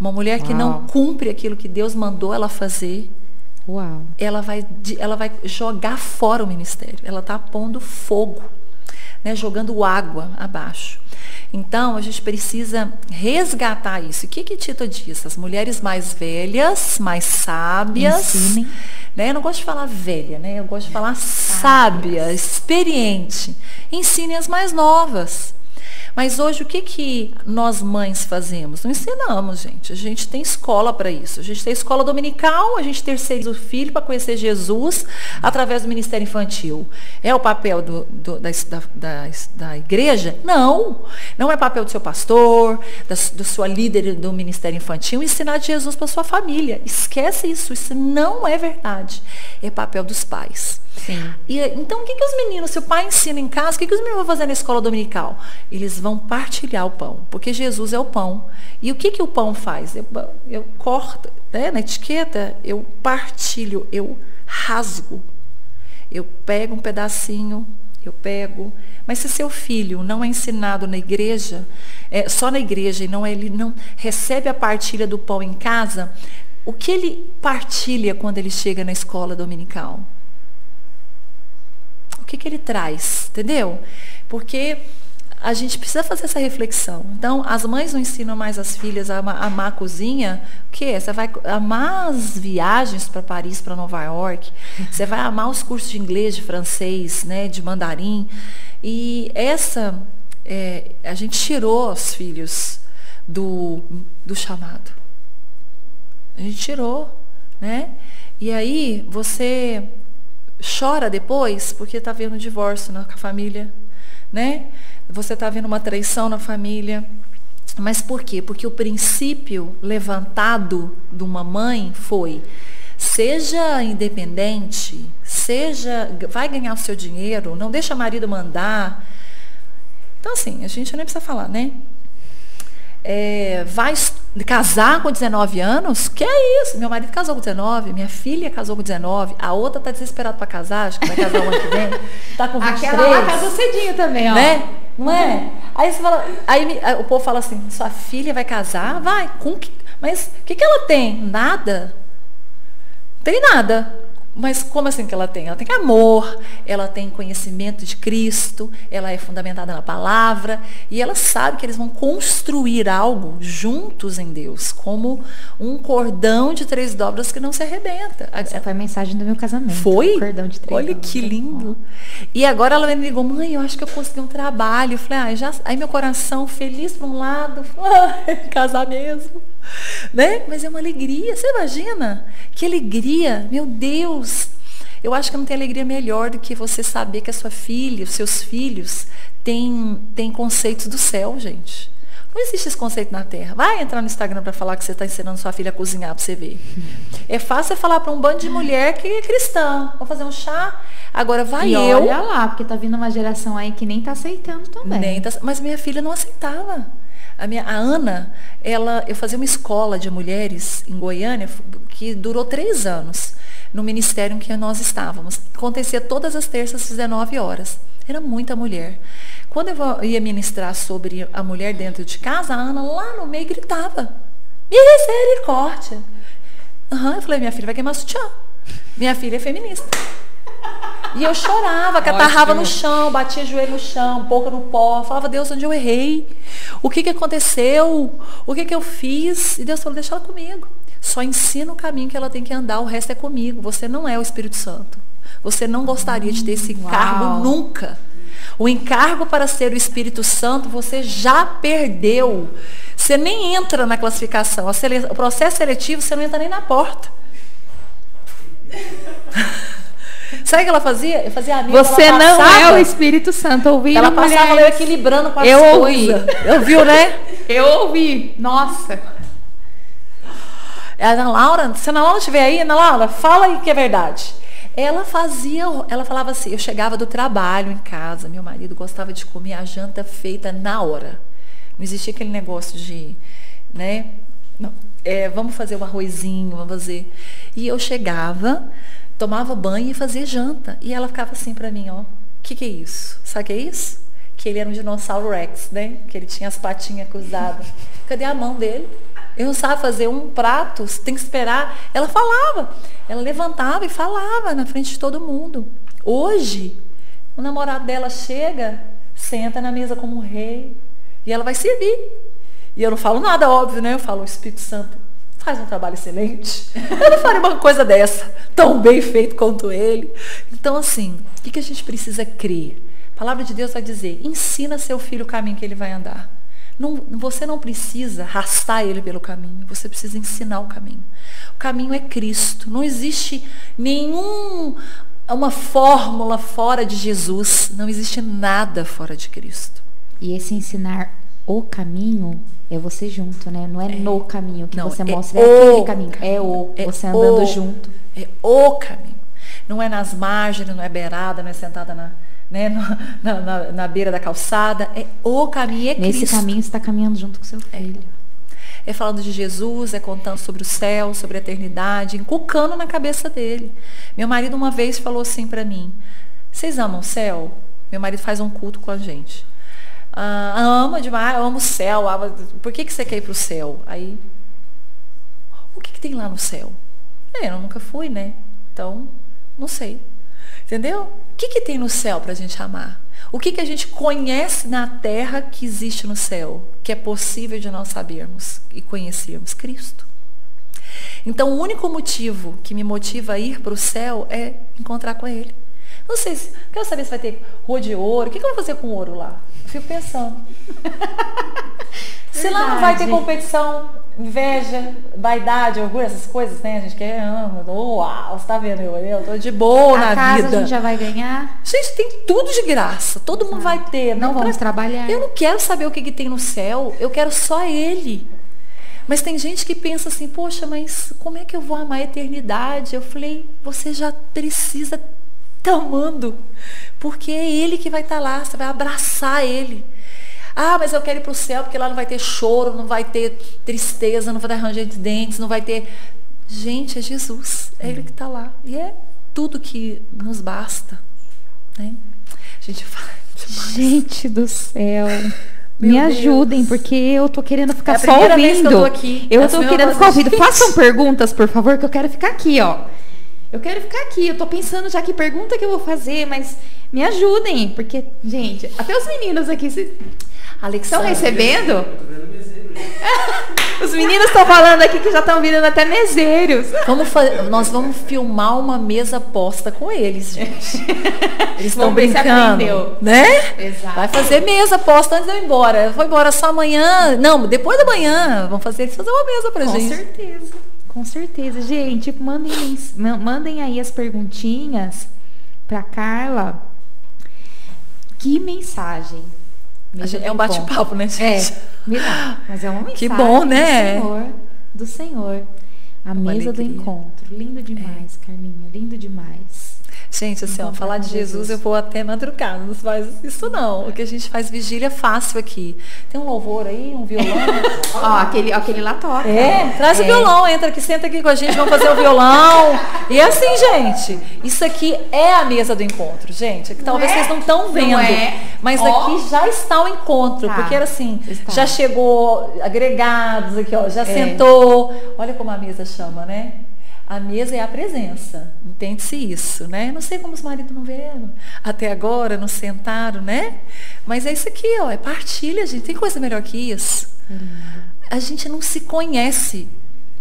Uma mulher que Uau. não cumpre aquilo que Deus mandou ela fazer, Uau. Ela, vai, ela vai jogar fora o ministério. Ela está pondo fogo né, jogando água abaixo. Então, a gente precisa resgatar isso. O que, que Tito diz? As mulheres mais velhas, mais sábias. Ensinem. Né? Eu não gosto de falar velha, né? Eu gosto de falar sábia, experiente. Ensinem as mais novas. Mas hoje o que, que nós mães fazemos? Não ensinamos, gente. A gente tem escola para isso. A gente tem escola dominical, a gente terceiriza o filho para conhecer Jesus através do ministério infantil. É o papel do, do, da, da, da, igreja? Não. Não é papel do seu pastor, da, do sua líder do ministério infantil ensinar Jesus para sua família. Esquece isso. Isso não é verdade. É papel dos pais. Sim. E, então, o que, que os meninos, se o pai ensina em casa, o que, que os meninos vão fazer na escola dominical? Eles vão partilhar o pão, porque Jesus é o pão. E o que, que o pão faz? Eu, eu corto, né, na etiqueta, eu partilho, eu rasgo. Eu pego um pedacinho, eu pego. Mas se seu filho não é ensinado na igreja, é, só na igreja, e não ele não recebe a partilha do pão em casa, o que ele partilha quando ele chega na escola dominical? que, que ele traz, entendeu? Porque a gente precisa fazer essa reflexão. Então, as mães não ensinam mais as filhas a amar, a, amar a cozinha. O que? Você vai amar as viagens para Paris, para Nova York. Você vai amar os cursos de inglês, de francês, né, de mandarim. E essa é, a gente tirou os filhos do, do chamado. A gente tirou, né? E aí você chora depois porque está vendo divórcio na família, né? Você está vendo uma traição na família. Mas por quê? Porque o princípio levantado de uma mãe foi seja independente, seja vai ganhar o seu dinheiro, não deixa o marido mandar. Então assim, a gente nem precisa falar, né? É, vai casar com 19 anos? Que é isso? Meu marido casou com 19, minha filha casou com 19, a outra tá desesperada para casar, acho que vai casar o ano que vem. Tá com 23. Aquela lá casou cedinho também, ó. Né? Não é? Aí você fala, aí o povo fala assim, sua filha vai casar? Vai, com que, mas o que, que ela tem? Nada. Tem nada. Mas como assim que ela tem? Ela tem amor, ela tem conhecimento de Cristo, ela é fundamentada na palavra e ela sabe que eles vão construir algo juntos em Deus, como um cordão de três dobras que não se arrebenta. Essa foi a mensagem do meu casamento. Foi? Cordão de três Olha dobras. que lindo. E agora ela me ligou, mãe, eu acho que eu consegui um trabalho. Eu falei, ah, já... aí meu coração feliz para um lado, ah, casar mesmo. Né? Mas é uma alegria, você imagina? Que alegria, meu Deus. Eu acho que não tem alegria melhor do que você saber que a sua filha, os seus filhos, têm, têm conceitos do céu, gente. Não existe esse conceito na Terra. Vai entrar no Instagram para falar que você está ensinando sua filha a cozinhar para você ver. É fácil você falar para um bando de mulher que é cristã. Vou fazer um chá. Agora vai e eu. olha lá, porque tá vindo uma geração aí que nem tá aceitando também. Nem tá, mas minha filha não aceitava. A, minha, a Ana, ela, eu fazia uma escola de mulheres em Goiânia que durou três anos no ministério em que nós estávamos. Acontecia todas as terças às 19 horas. Era muita mulher. Quando eu ia ministrar sobre a mulher dentro de casa, a Ana lá no meio gritava: Misericórdia! Uhum, eu falei: minha filha vai queimar sutiã. Minha filha é feminista. E eu chorava, catarrava no chão, batia joelho no chão, boca no pó, falava, Deus, onde eu errei? O que, que aconteceu? O que, que eu fiz? E Deus falou, deixa ela comigo. Só ensina o caminho que ela tem que andar, o resto é comigo. Você não é o Espírito Santo. Você não gostaria de ter esse encargo Uau. nunca. O encargo para ser o Espírito Santo você já perdeu. Você nem entra na classificação. O processo seletivo você não entra nem na porta. Sabe o que ela fazia? Eu fazia amiga. Você não é o Espírito Santo. Ouvi Ela passava mulheres. equilibrando com as eu coisas. Ouvi. Eu viu, né? Eu ouvi. Nossa. É a Ana Laura, se a Ana Laura estiver aí, Ana Laura, fala aí que é verdade. Ela fazia, ela falava assim, eu chegava do trabalho em casa, meu marido gostava de comer a janta feita na hora. Não existia aquele negócio de, né? Não, é, vamos fazer o um arrozinho, vamos fazer. E eu chegava, tomava banho e fazia janta. E ela ficava assim para mim, ó, o que, que é isso? Sabe o que é isso? Que ele era um dinossauro Rex, né? Que ele tinha as patinhas cruzadas. Cadê a mão dele? Eu não sabe fazer um prato, tem que esperar. Ela falava. Ela levantava e falava na frente de todo mundo. Hoje, o namorado dela chega, senta na mesa como um rei. E ela vai servir. E eu não falo nada, óbvio, né? Eu falo, o Espírito Santo faz um trabalho excelente. Eu não faria uma coisa dessa, tão bem feito quanto ele. Então, assim, o que, que a gente precisa crer? A palavra de Deus vai dizer: ensina seu filho o caminho que ele vai andar. Não, você não precisa arrastar ele pelo caminho, você precisa ensinar o caminho. O caminho é Cristo. Não existe nenhum uma fórmula fora de Jesus. Não existe nada fora de Cristo. E esse ensinar o caminho é você junto, né? Não é, é. no caminho que não, você é mostra, é, é aquele caminho. É o, é você andando o, junto. É o caminho. Não é nas margens, não é beirada, não é sentada na, né, na, na, na, beira da calçada. É o caminho, é Nesse Cristo. caminho você está caminhando junto com seu filho. É. é falando de Jesus, é contando sobre o céu, sobre a eternidade, inculcando na cabeça dele. Meu marido uma vez falou assim para mim: Vocês amam o céu? Meu marido faz um culto com a gente. Ah, ama demais, eu amo o céu. Por que, que você quer ir para o céu? Aí, o que, que tem lá no céu? É, eu nunca fui, né? Então, não sei. Entendeu? O que, que tem no céu para a gente amar? O que, que a gente conhece na terra que existe no céu, que é possível de nós sabermos e conhecermos? Cristo. Então, o único motivo que me motiva a ir para o céu é encontrar com Ele. Não sei se. Quero saber se vai ter rua de ouro. O que, que eu vou fazer com ouro lá? Fico pensando. se lá não vai ter competição, inveja, vaidade, orgulho, essas coisas, né? A gente quer, ama, uau, você tá vendo eu, eu tô de boa a na casa vida. a gente já vai ganhar? Gente, tem tudo de graça. Todo mundo vai ter. Não vamos pra- trabalhar. Eu não quero saber o que, que tem no céu. Eu quero só Ele. Mas tem gente que pensa assim, poxa, mas como é que eu vou amar a eternidade? Eu falei, você já precisa estar amando. Porque é Ele que vai estar lá. Você vai abraçar Ele. Ah, mas eu quero ir para o céu porque lá não vai ter choro, não vai ter tristeza, não vai ter ranger de dentes, não vai ter. Gente, é Jesus. É Ele que está lá. E é tudo que nos basta. Né? A gente fala demais. Gente do céu. Meu Me Deus. ajudem, porque eu tô querendo ficar É a só ouvindo. vez que eu tô aqui. Eu tô querendo ficar ouvindo. Façam perguntas, por favor, que eu quero ficar aqui, ó. Eu quero ficar aqui. Eu tô pensando já que pergunta que eu vou fazer, mas me ajudem, porque, gente, até os meninos aqui se- estão Alexandre. recebendo. Os meninos estão falando aqui que já estão virando até meseiros. Vamos nós vamos filmar uma mesa posta com eles, gente. Eles estão brincando, né? Exato. Vai fazer mesa posta antes de eu ir embora. Eu vou embora só amanhã. Não, depois da manhã. Vamos fazer eles fazer uma mesa pra Com gente. certeza. Com certeza. Gente, mandem, mandem aí as perguntinhas pra Carla. Que mensagem. Do É um bate-papo, né, É, gente? melhor. Mas é uma mensagem Que bom, né? do Senhor. Do Senhor. A Uma mesa do alegria. encontro. Lindo demais, Carlinha. Lindo demais. Gente, assim, ó, Encontrar falar de Jesus eu vou até madrugada, não faz isso não. O que a gente faz vigília é fácil aqui. Tem um louvor aí, um violão. Ó, aquele, aquele lá toca. É, traz o É. violão, entra aqui, senta aqui com a gente, vamos fazer o violão. E é assim, gente, isso aqui é a mesa do encontro, gente. Que talvez é? vocês não estão Não vendo, é? mas Ó. aqui já está o encontro, Tá. porque era assim, Está. já chegou agregados aqui, ó, já É. sentou. Olha como a mesa chama, né? A mesa é a presença, entende-se isso, né? Não sei como os maridos não vieram até agora, não sentaram, né? Mas é isso aqui, ó, é partilha, gente. Tem coisa melhor que isso? A gente não se conhece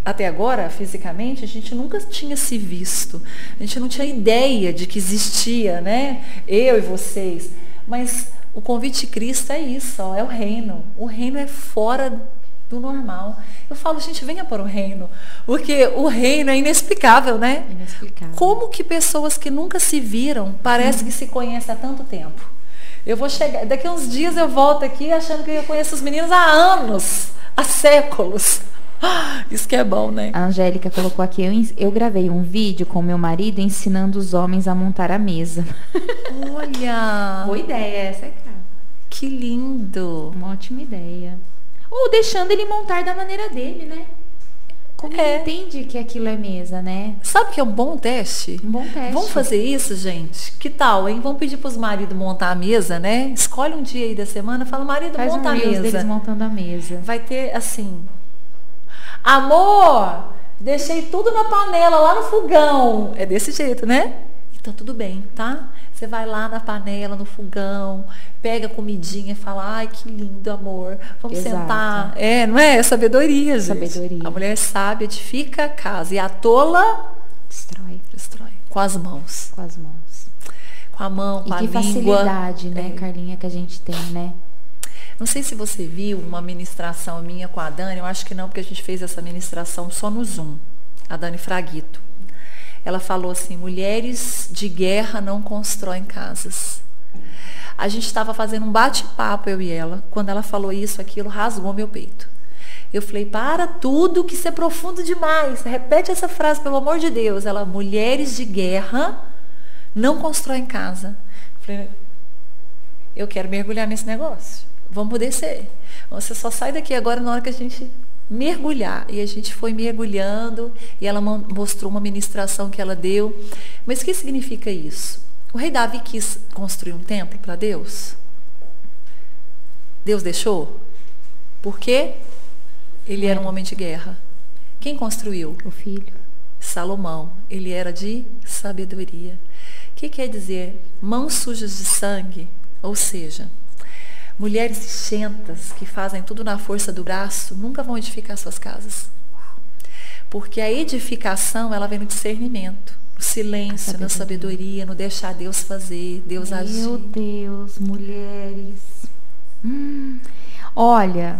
até agora, fisicamente, a gente nunca tinha se visto. A gente não tinha ideia de que existia, né? Eu e vocês. Mas o convite de Cristo é isso, ó, é o reino. O reino é fora do normal. Eu falo, gente, venha para o reino. Porque o reino é inexplicável, né? Inexplicável. Como que pessoas que nunca se viram parece que se conhecem há tanto tempo? Eu vou chegar, daqui a uns dias eu volto aqui achando que eu conheço os meninos há anos, há séculos. Isso que é bom, né? A Angélica colocou aqui, eu, eu gravei um vídeo com meu marido ensinando os homens a montar a mesa. Olha, Boa ideia essa, é cara. que lindo. Uma ótima ideia. Ou deixando ele montar da maneira dele, né? Como É. ele entende que aquilo é mesa, né? Sabe que é um bom teste? Um bom teste. Vamos fazer isso, gente? Que tal, hein? Vamos pedir para os maridos montar a mesa, né? Escolhe um dia aí da semana, fala, marido, Faz monta um a mesa. deles montando a mesa. Vai ter assim. Amor, deixei tudo na panela lá no fogão. É desse jeito, né? Então tudo bem, tá? Você vai lá na panela, no fogão, pega a comidinha e fala, ai, que lindo, amor. Vamos Exato. sentar. É, não é? É sabedoria, gente. Sabedoria. A mulher sábia edifica a casa e a tola Destrói destrói. Com as mãos. com as mãos. Com a mão, com E a que língua. facilidade, né, É. Carlinha, que a gente tem, né? Não sei se você viu uma ministração minha com a Dani, eu acho que não, porque a gente fez essa ministração só no Zoom, a Dani Fraguito. Ela falou assim: mulheres de guerra não constroem casas. A gente estava fazendo um bate-papo, eu e ela. Quando ela falou isso, aquilo rasgou meu peito. Eu falei, para tudo que isso é profundo demais. Repete essa frase, pelo amor de Deus. Ela, mulheres de guerra não constroem casa. Eu falei, eu quero mergulhar nesse negócio. Vamos descer. Você só sai daqui agora na hora que a gente mergulhar. E a gente foi mergulhando e ela mo- mostrou uma ministração que ela deu. Mas o que significa isso? O rei Davi quis construir um templo para Deus? Deus deixou? Por quê? Ele era um homem de guerra. Quem construiu? O filho. Salomão, ele era de sabedoria. O que quer dizer mãos sujas de sangue? Ou seja, mulheres exentas que fazem tudo na força do braço nunca vão edificar suas casas. Porque a edificação, ela vem no discernimento. No silêncio, sabedoria. na sabedoria, no deixar Deus fazer, Deus Meu agir. Meu Deus, mulheres. Hum. Olha,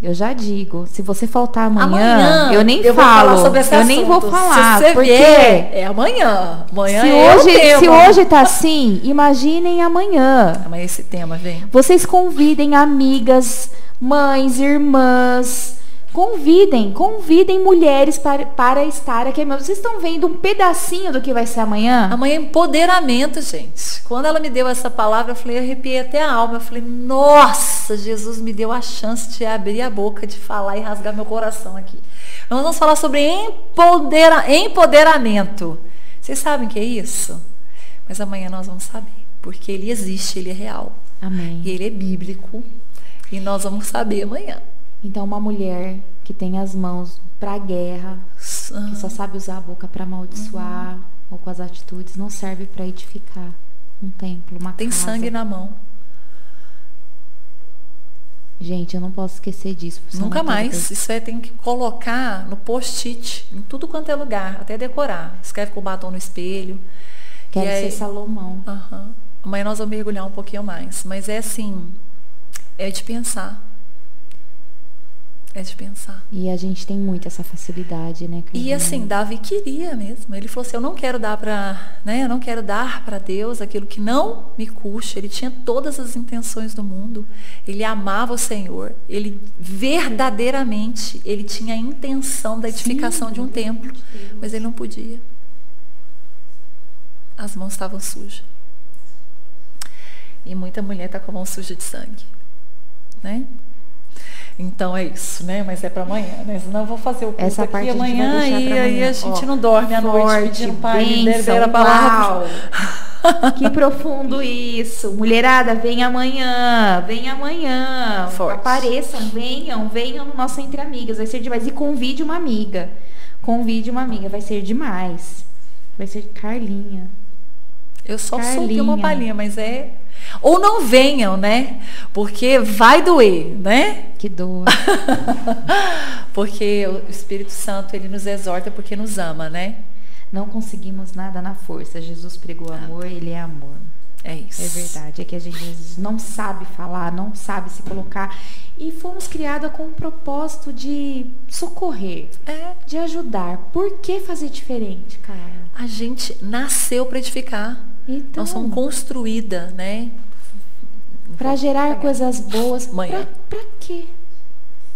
eu já digo, se você faltar amanhã, amanhã eu nem eu falo. eu assunto. nem vou falar. Se porque vier, é amanhã. Amanhã se é hoje, Se hoje tá assim, imaginem amanhã. Amanhã esse tema vem. Vocês convidem amigas, mães, irmãs, Convidem, convidem mulheres para, para estar aqui. Vocês estão vendo um pedacinho do que vai ser amanhã? Amanhã é empoderamento, gente. Quando ela me deu essa palavra, eu falei, eu arrepiei até a alma. Eu falei, nossa, Jesus me deu a chance de abrir a boca, de falar e rasgar meu coração aqui. Nós vamos falar sobre empodera, empoderamento. Vocês sabem o que é isso? Mas amanhã nós vamos saber. Porque ele existe, ele é real. Amém. E ele é bíblico. E nós vamos saber amanhã. Então, uma mulher que tem as mãos para a guerra, que só sabe usar a boca para amaldiçoar uhum. ou com as atitudes, não serve para edificar um templo, uma tem casa. Tem sangue na mão. Gente, eu não posso esquecer disso. Nunca mais. Isso é tem que colocar no post-it, em tudo quanto é lugar, até decorar. Escreve com o batom no espelho. Quero aí, ser Salomão. Uhum. Amanhã nós vamos mergulhar um pouquinho mais. Mas é assim, é de pensar. É de pensar. E a gente tem muito essa facilidade, né? E assim, Davi queria mesmo. Ele falou assim: eu não quero dar para, né? Eu não quero dar para Deus aquilo que não me custa. Ele tinha todas as intenções do mundo. Ele amava o Senhor. Ele verdadeiramente, ele tinha a intenção da edificação Sim, de um templo, mas ele não podia. As mãos estavam sujas. E muita mulher está com a mão suja de sangue, né? Então é isso, né? Mas é para amanhã, né? Senão eu vou fazer o curso Essa aqui parte amanhã e aí a gente Ó, não dorme à noite pedindo para beber a palavra. que profundo isso. Mulherada, vem amanhã, vem amanhã. Forte. Apareçam, venham, venham no nosso Entre Amigas. Vai ser demais. E convide uma amiga. Convide uma amiga, vai ser demais. Vai ser Carlinha. Eu só Carlinha. uma palhinha, mas é ou não venham, né? Porque vai doer, né? Que doa. porque o Espírito Santo, ele nos exorta porque nos ama, né? Não conseguimos nada na força. Jesus pregou amor, ele é amor. É isso. É verdade. É que a gente não sabe falar, não sabe se colocar. E fomos criadas com o propósito de socorrer, é. de ajudar. Por que fazer diferente, cara? A gente nasceu para edificar. Então, Nós somos construída, né? Para gerar coisas boas. Amanhã. Pra, quê?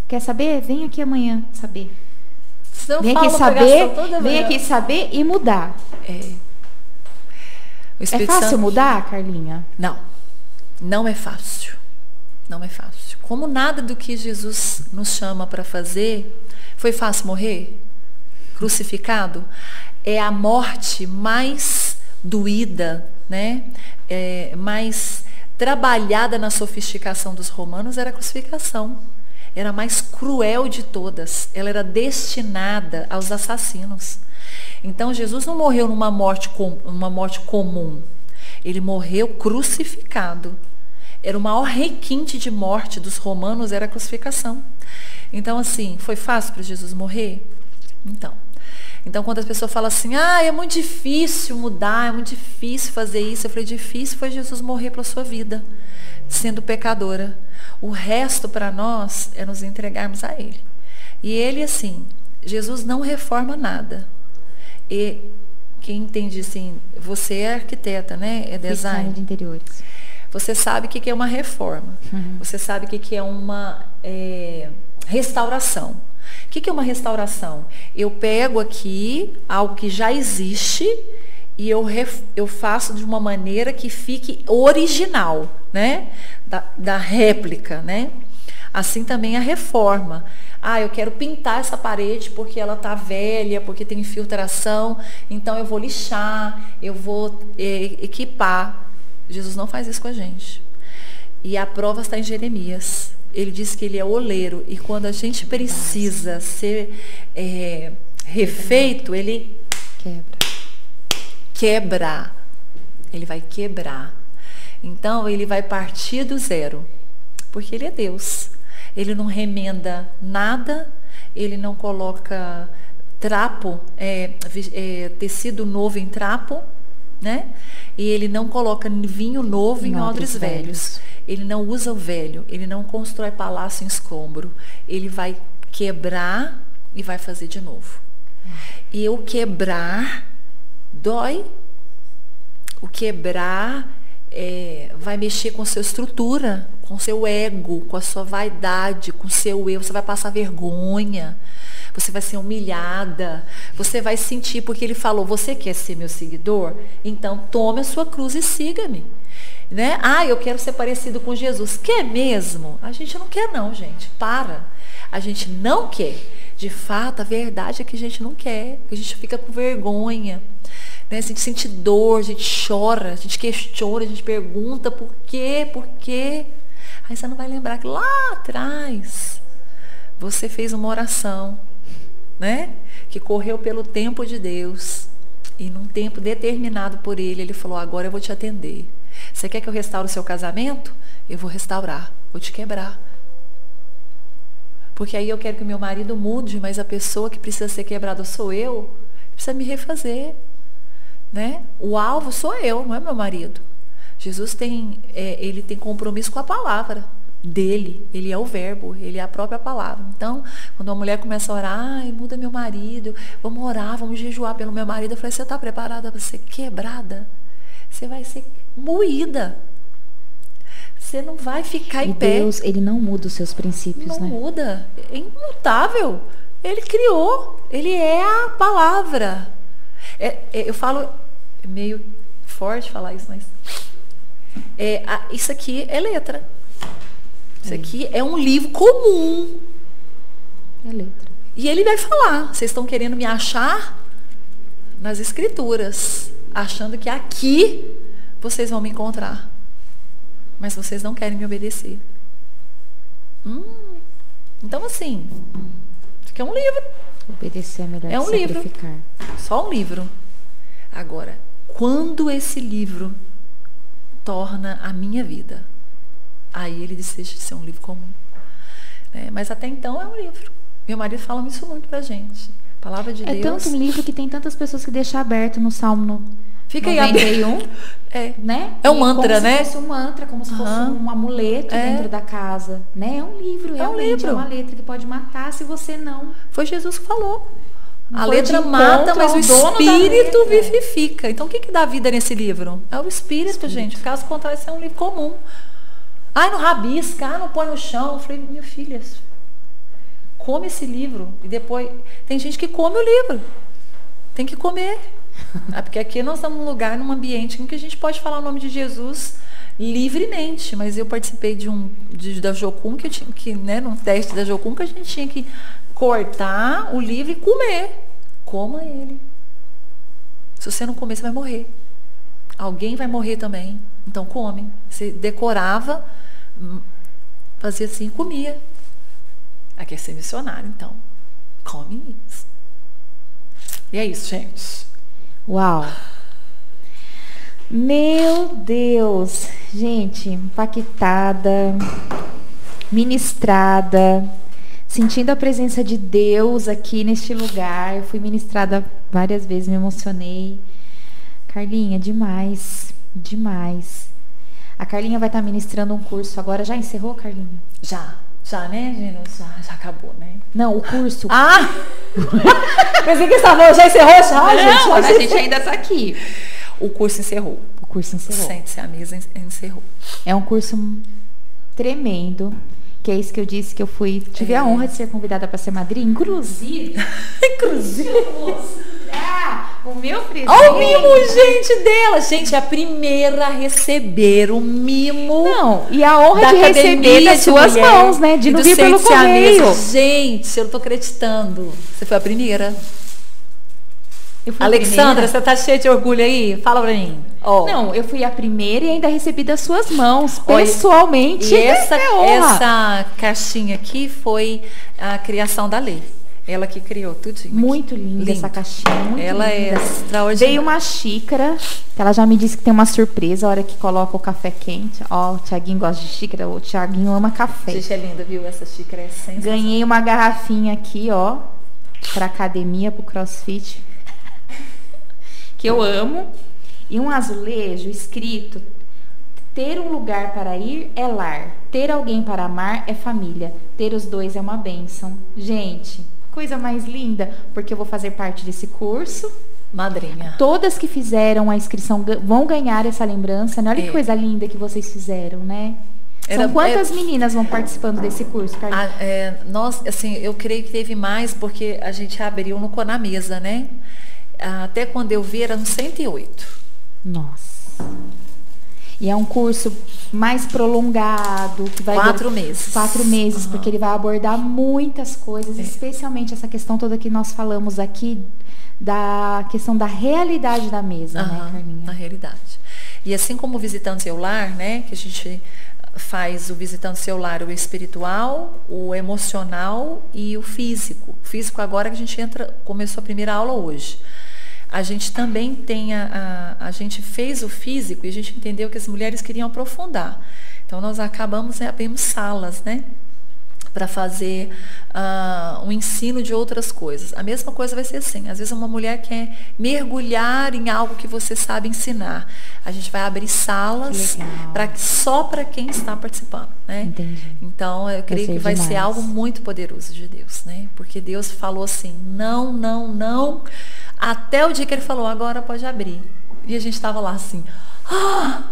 Quer saber? Vem aqui amanhã saber. Vem aqui saber, vem aqui saber e mudar. É. é fácil Santo... mudar, Carlinha? Não. Não é fácil. Não é fácil. Como nada do que Jesus nos chama para fazer, foi fácil morrer? Crucificado? É a morte mais doída, né? É, mais trabalhada na sofisticação dos romanos era a crucificação. Era a mais cruel de todas. Ela era destinada aos assassinos. Então Jesus não morreu numa morte, com, numa morte comum. Ele morreu crucificado. Era o maior requinte de morte dos romanos era a crucificação. Então assim, foi fácil para Jesus morrer? Então, então, quando as pessoas falam assim, ah, é muito difícil mudar, é muito difícil fazer isso, eu falei, difícil foi Jesus morrer pela sua vida, sendo pecadora. O resto para nós é nos entregarmos a Ele. E Ele, assim, Jesus não reforma nada. E quem entende assim, você é arquiteta, né? É design. Design de interiores. Você sabe o que é uma reforma. Uhum. Você sabe o que é uma é, restauração. O que é uma restauração? Eu pego aqui algo que já existe e eu, ref, eu faço de uma maneira que fique original, né? Da, da réplica, né? Assim também a reforma. Ah, eu quero pintar essa parede porque ela está velha, porque tem infiltração, então eu vou lixar, eu vou é, equipar. Jesus não faz isso com a gente. E a prova está em Jeremias ele diz que ele é oleiro e quando a gente precisa ser é, refeito, ele quebra. Quebra. Ele vai quebrar. Então ele vai partir do zero, porque ele é Deus. Ele não remenda nada, ele não coloca trapo, é, é, tecido novo em trapo, né? E ele não coloca vinho novo em, em odres velhos. velhos. Ele não usa o velho, ele não constrói palácio em escombro. Ele vai quebrar e vai fazer de novo. E o quebrar dói. O quebrar é, vai mexer com sua estrutura, com seu ego, com a sua vaidade, com seu eu. Você vai passar vergonha. Você vai ser humilhada. Você vai sentir, porque ele falou: Você quer ser meu seguidor? Então tome a sua cruz e siga-me. Né? Ah, eu quero ser parecido com Jesus. Quer mesmo? A gente não quer, não, gente. Para. A gente não quer. De fato, a verdade é que a gente não quer. A gente fica com vergonha. Né? A gente sente dor, a gente chora, a gente questiona, a gente pergunta por quê, por quê. Aí você não vai lembrar que lá atrás você fez uma oração, né? Que correu pelo tempo de Deus. E num tempo determinado por ele, ele falou: Agora eu vou te atender. Você quer que eu restaure o seu casamento? Eu vou restaurar, vou te quebrar. Porque aí eu quero que meu marido mude, mas a pessoa que precisa ser quebrada sou eu, precisa me refazer. Né? O alvo sou eu, não é meu marido. Jesus tem, é, ele tem compromisso com a palavra dele. Ele é o verbo, ele é a própria palavra. Então, quando uma mulher começa a orar, ai, muda meu marido, vamos orar, vamos jejuar pelo meu marido, eu falei, você está preparada para ser quebrada? Você vai ser moída. Você não vai ficar e em pé. Deus, ele não muda os seus princípios, não né? Não muda. É imutável. Ele criou. Ele é a palavra. É, é, eu falo é meio forte falar isso, mas é, a, isso aqui é letra. Isso aqui é um livro comum. É letra. E ele vai falar: vocês estão querendo me achar nas escrituras, achando que aqui vocês vão me encontrar. Mas vocês não querem me obedecer. Hum, então, assim, isso aqui é um livro. Obedecer é melhor é um livro. Só um livro. Agora, quando esse livro torna a minha vida, aí ele deixa de ser um livro comum. É, mas até então é um livro. Meu marido fala isso muito pra gente. A palavra de é Deus. É tanto um livro que tem tantas pessoas que deixam aberto no Salmo Fica 91, aí é. né? É um e mantra, né? Como se fosse um mantra, como se fosse um amuleto é. dentro da casa, né? É um livro, é um livro. É uma letra que pode matar se você não. Foi Jesus que falou. A letra mata, mas o espírito vivifica. Então, o que, que dá vida nesse livro? É o espírito, espírito. gente. Caso contrário, isso é um livro comum. Ai, não rabisca, ah, não põe no chão. Eu falei, minha filha, come esse livro. E depois. Tem gente que come o livro. Tem que comer. É porque aqui nós estamos num lugar, num ambiente em que a gente pode falar o nome de Jesus livremente. Mas eu participei de um de, da Jocum, que tinha que, né, num teste da Jocum, que a gente tinha que cortar o livro e comer. Coma ele. Se você não comer, você vai morrer. Alguém vai morrer também. Então come. Você decorava, hum, fazia assim comia. Aqui é ser missionário, então. Come isso. E é isso, gente. Uau! Meu Deus! Gente, impactada, ministrada sentindo a presença de Deus aqui neste lugar. Eu fui ministrada várias vezes, me emocionei. Carlinha, demais, demais. A Carlinha vai estar ministrando um curso agora. Já encerrou, Carlinha? Já. Já, né, Gina? Já, já acabou, né? Não, o curso. Ah! Pensei que estava, já encerrou já, Não, gente? Não, a gente ainda está aqui. O curso encerrou. O curso encerrou. Sente-se, a mesa encerrou. É um curso tremendo que é isso que eu disse que eu fui. Tive é. a honra de ser convidada para ser madrinha, inclusive. inclusive. O meu presente. Olha o mimo, gente, dela. Gente, é a primeira a receber o mimo. Não, e a honra de receber das suas mulher, mãos, né? De não vir pelo correio. Gente, eu não tô acreditando. Você foi a primeira. Alexandra, você tá cheia de orgulho aí? Fala pra mim. Oh. Não, eu fui a primeira e ainda recebi das suas mãos, pessoalmente. E essa, é essa caixinha aqui foi a criação da lei. Ela que criou tudo. Muito linda Lindo. essa caixinha. Muito ela é linda. é extraordinária. Veio uma xícara, que ela já me disse que tem uma surpresa a hora que coloca o café quente. Ó, o Tiaguinho gosta de xícara, o Tiaguinho ama café. Gente, é linda, viu? Essa xícara é sensacional. Ganhei uma garrafinha aqui, ó para academia, para o crossfit, que eu amo, e um azulejo escrito: ter um lugar para ir é lar, ter alguém para amar é família, ter os dois é uma bênção. Gente, coisa mais linda, porque eu vou fazer parte desse curso. Madrinha. Todas que fizeram a inscrição vão ganhar essa lembrança, né? Olha é. que coisa linda que vocês fizeram, né? Era, São quantas meninas vão participando desse curso, Carlinhos? Ah, é, nós, assim, eu creio que teve mais porque a gente abriu no na mesa, né? Até quando eu vi eram 108. Nossa. E é um curso mais prolongado, que vai quatro meses. Quatro meses, uhum. porque ele vai abordar muitas coisas, é. especialmente essa questão toda que nós falamos aqui da questão da realidade da mesa, uhum, né, Carlinha? Da realidade. E assim como o visitante celular, né, que a gente faz o visitante celular, o espiritual, o emocional e o físico. O físico agora que a gente entra, começou a primeira aula hoje. A gente também tem a, a, a gente fez o físico e a gente entendeu que as mulheres queriam aprofundar. Então nós acabamos né, abrimos salas, né? para fazer uh, um ensino de outras coisas. A mesma coisa vai ser assim. Às vezes uma mulher quer mergulhar em algo que você sabe ensinar. A gente vai abrir salas para só para quem está participando, né? Entendi. Então eu creio que vai demais. ser algo muito poderoso de Deus, né? Porque Deus falou assim: não, não, não, até o dia que Ele falou agora pode abrir. E a gente estava lá assim. Ah!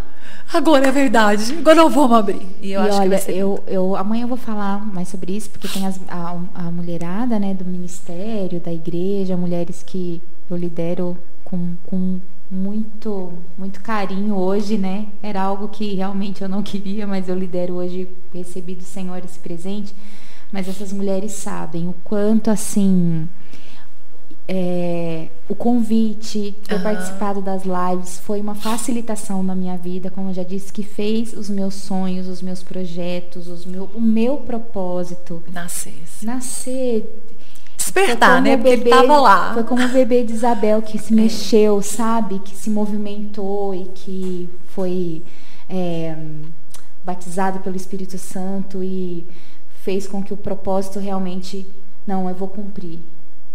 agora é verdade, agora não vamos abrir. E eu e acho olha, que eu, eu amanhã eu vou falar mais sobre isso, porque tem as, a, a mulherada, né, do ministério, da igreja, mulheres que eu lidero com, com muito, muito carinho hoje, né? Era algo que realmente eu não queria, mas eu lidero hoje, recebi do Senhor esse presente. Mas essas mulheres sabem o quanto assim é, o convite, ter uhum. participado das lives foi uma facilitação na minha vida, como eu já disse, que fez os meus sonhos, os meus projetos, os meu, o meu propósito. Nascer. Nascer. Despertar, né? Porque bebê, ele tava lá. Foi como o bebê de Isabel que se é. mexeu, sabe? Que se movimentou e que foi é, batizado pelo Espírito Santo e fez com que o propósito realmente, não, eu vou cumprir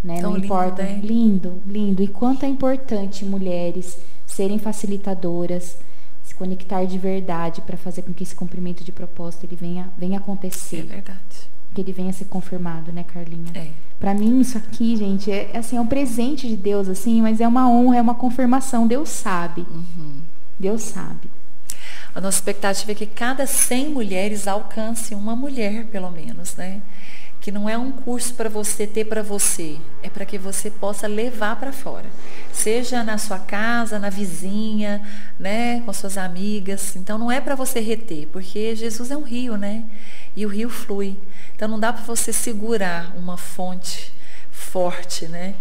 né? Tão não lindo, importa. Né? Lindo, lindo. E quanto é importante mulheres serem facilitadoras, se conectar de verdade para fazer com que esse cumprimento de propósito ele venha, venha acontecer. É verdade. Que ele venha ser confirmado, né, Carlinha? É. Para mim isso aqui, gente, é, é, assim, é um presente de Deus, assim, mas é uma honra, é uma confirmação. Deus sabe. Uhum. Deus sabe. A nossa expectativa é que cada 100 mulheres alcance uma mulher, pelo menos, né? Que não é um curso para você ter para você, é para que você possa levar para fora. Seja na sua casa, na vizinha, né, com suas amigas. Então não é para você reter, porque Jesus é um rio, né? E o rio flui. Então não dá para você segurar uma fonte forte, né?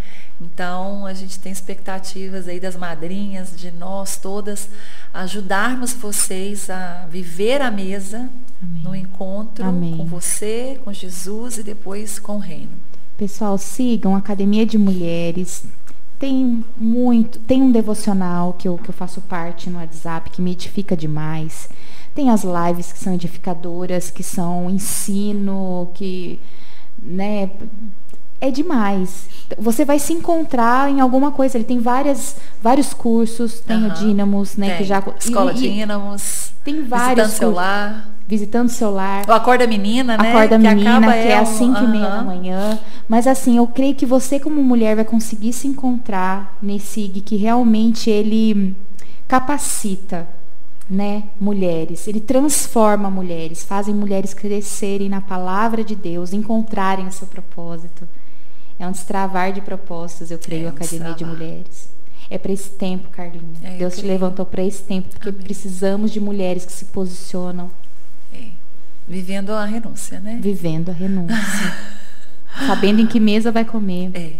Então, a gente tem expectativas aí das madrinhas, de nós todas, ajudarmos vocês a viver a mesa Amém. no encontro Amém. com você, com Jesus e depois com o reino. Pessoal, sigam a Academia de Mulheres. Tem muito, tem um devocional que eu, que eu faço parte no WhatsApp que me edifica demais. Tem as lives que são edificadoras, que são ensino, que né, é demais. Você vai se encontrar em alguma coisa. Ele tem várias, vários cursos, tem uhum. o Dínamos, né? Tem. Que já, Escola e, Dínamos. Tem vários. Visitando celular. Visitando celular. O Acorda Menina, né? Acorda que Menina, que é às 5 e meia da manhã. Mas assim, eu creio que você como mulher vai conseguir se encontrar nesse IG que realmente ele capacita né, mulheres. Ele transforma mulheres, fazem mulheres crescerem na palavra de Deus, encontrarem o seu propósito. É um destravar de propostas, eu creio, é um a Academia de Mulheres. É para esse tempo, Carlinha. É, Deus te levantou para esse tempo, porque Amém. precisamos de mulheres que se posicionam. É. Vivendo a renúncia, né? Vivendo a renúncia. Sabendo em que mesa vai comer. É.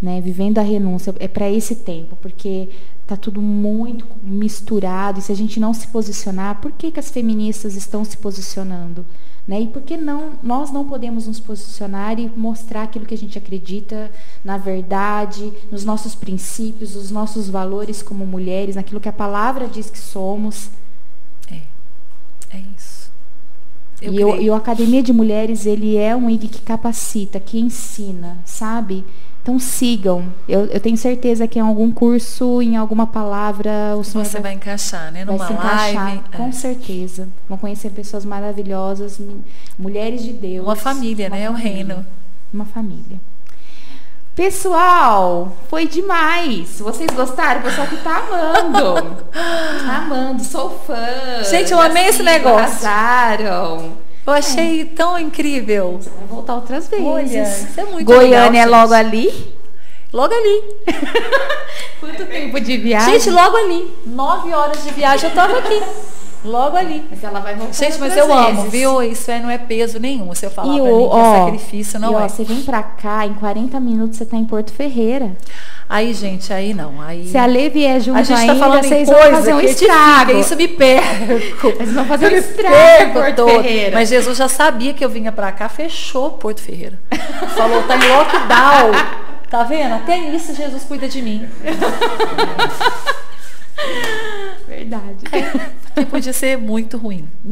Né? Vivendo a renúncia. É para esse tempo, porque tá tudo muito misturado. E se a gente não se posicionar, por que, que as feministas estão se posicionando? Né? E por que não, nós não podemos nos posicionar e mostrar aquilo que a gente acredita na verdade, nos nossos princípios, nos nossos valores como mulheres, naquilo que a palavra diz que somos? É, é isso. Eu e, o, e o Academia de Mulheres, ele é um IG que capacita, que ensina, sabe? Então sigam. Eu, eu tenho certeza que em algum curso, em alguma palavra, o senhor Você vai encaixar, né? vai Numa se encaixar, live. com é. certeza. Vão conhecer pessoas maravilhosas, mulheres de Deus. Uma família, né? O família. reino. Uma família. Pessoal, foi demais. Vocês gostaram? O pessoal que tá amando. Tá amando, sou fã. Gente, eu amei esse sigo, negócio. Arrasaram. Eu achei tão incrível. Vai voltar outras vezes. Olha, isso é muito Goiânia legal, é logo gente. ali. Logo ali. Quanto tempo de viagem? Gente, logo ali. Nove horas de viagem eu tava aqui. Logo ali. mas ela vai voltar Gente, mas eu amo, vezes. viu? Isso aí não é peso nenhum. Se eu falar E pra o, mim que ó, é sacrifício, não e, ó, é. Você vem pra cá, em 40 minutos você tá em Porto Ferreira. Aí, gente, aí não. Aí... Se a Lê vier junto a gente ainda, tá falando vocês coisa vão fazer um que estrago. isso me perco. Vocês vão fazer um Eu estrago Porto todo. Ferreira. Mas Jesus já sabia que eu vinha pra cá, fechou Porto Ferreira. Falou, tá em lockdown. Tá vendo? Até isso Jesus cuida de mim. Verdade. Que podia ser muito ruim.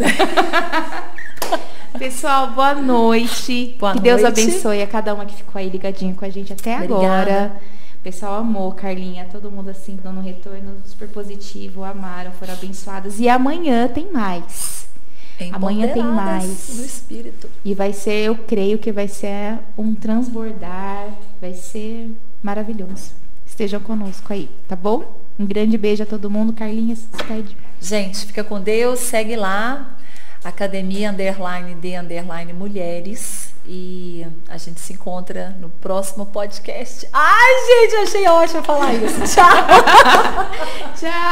Pessoal, boa noite. Boa que Deus noite. abençoe a cada uma que ficou aí ligadinho com a gente até Obrigada. agora. Pessoal amou, Carlinha, todo mundo assim, dando um retorno super positivo, amaram, foram abençoadas. E amanhã tem mais. Amanhã tem mais. No espírito. E vai ser, eu creio que vai ser um transbordar, vai ser maravilhoso. Estejam conosco aí, tá bom? Um grande beijo a todo mundo. Carlinha, se despede. Gente, fica com Deus, segue lá, Academia Underline de Underline Mulheres. E a gente se encontra no próximo podcast. Ai, gente, achei ótimo falar isso. Tchau! Tchau!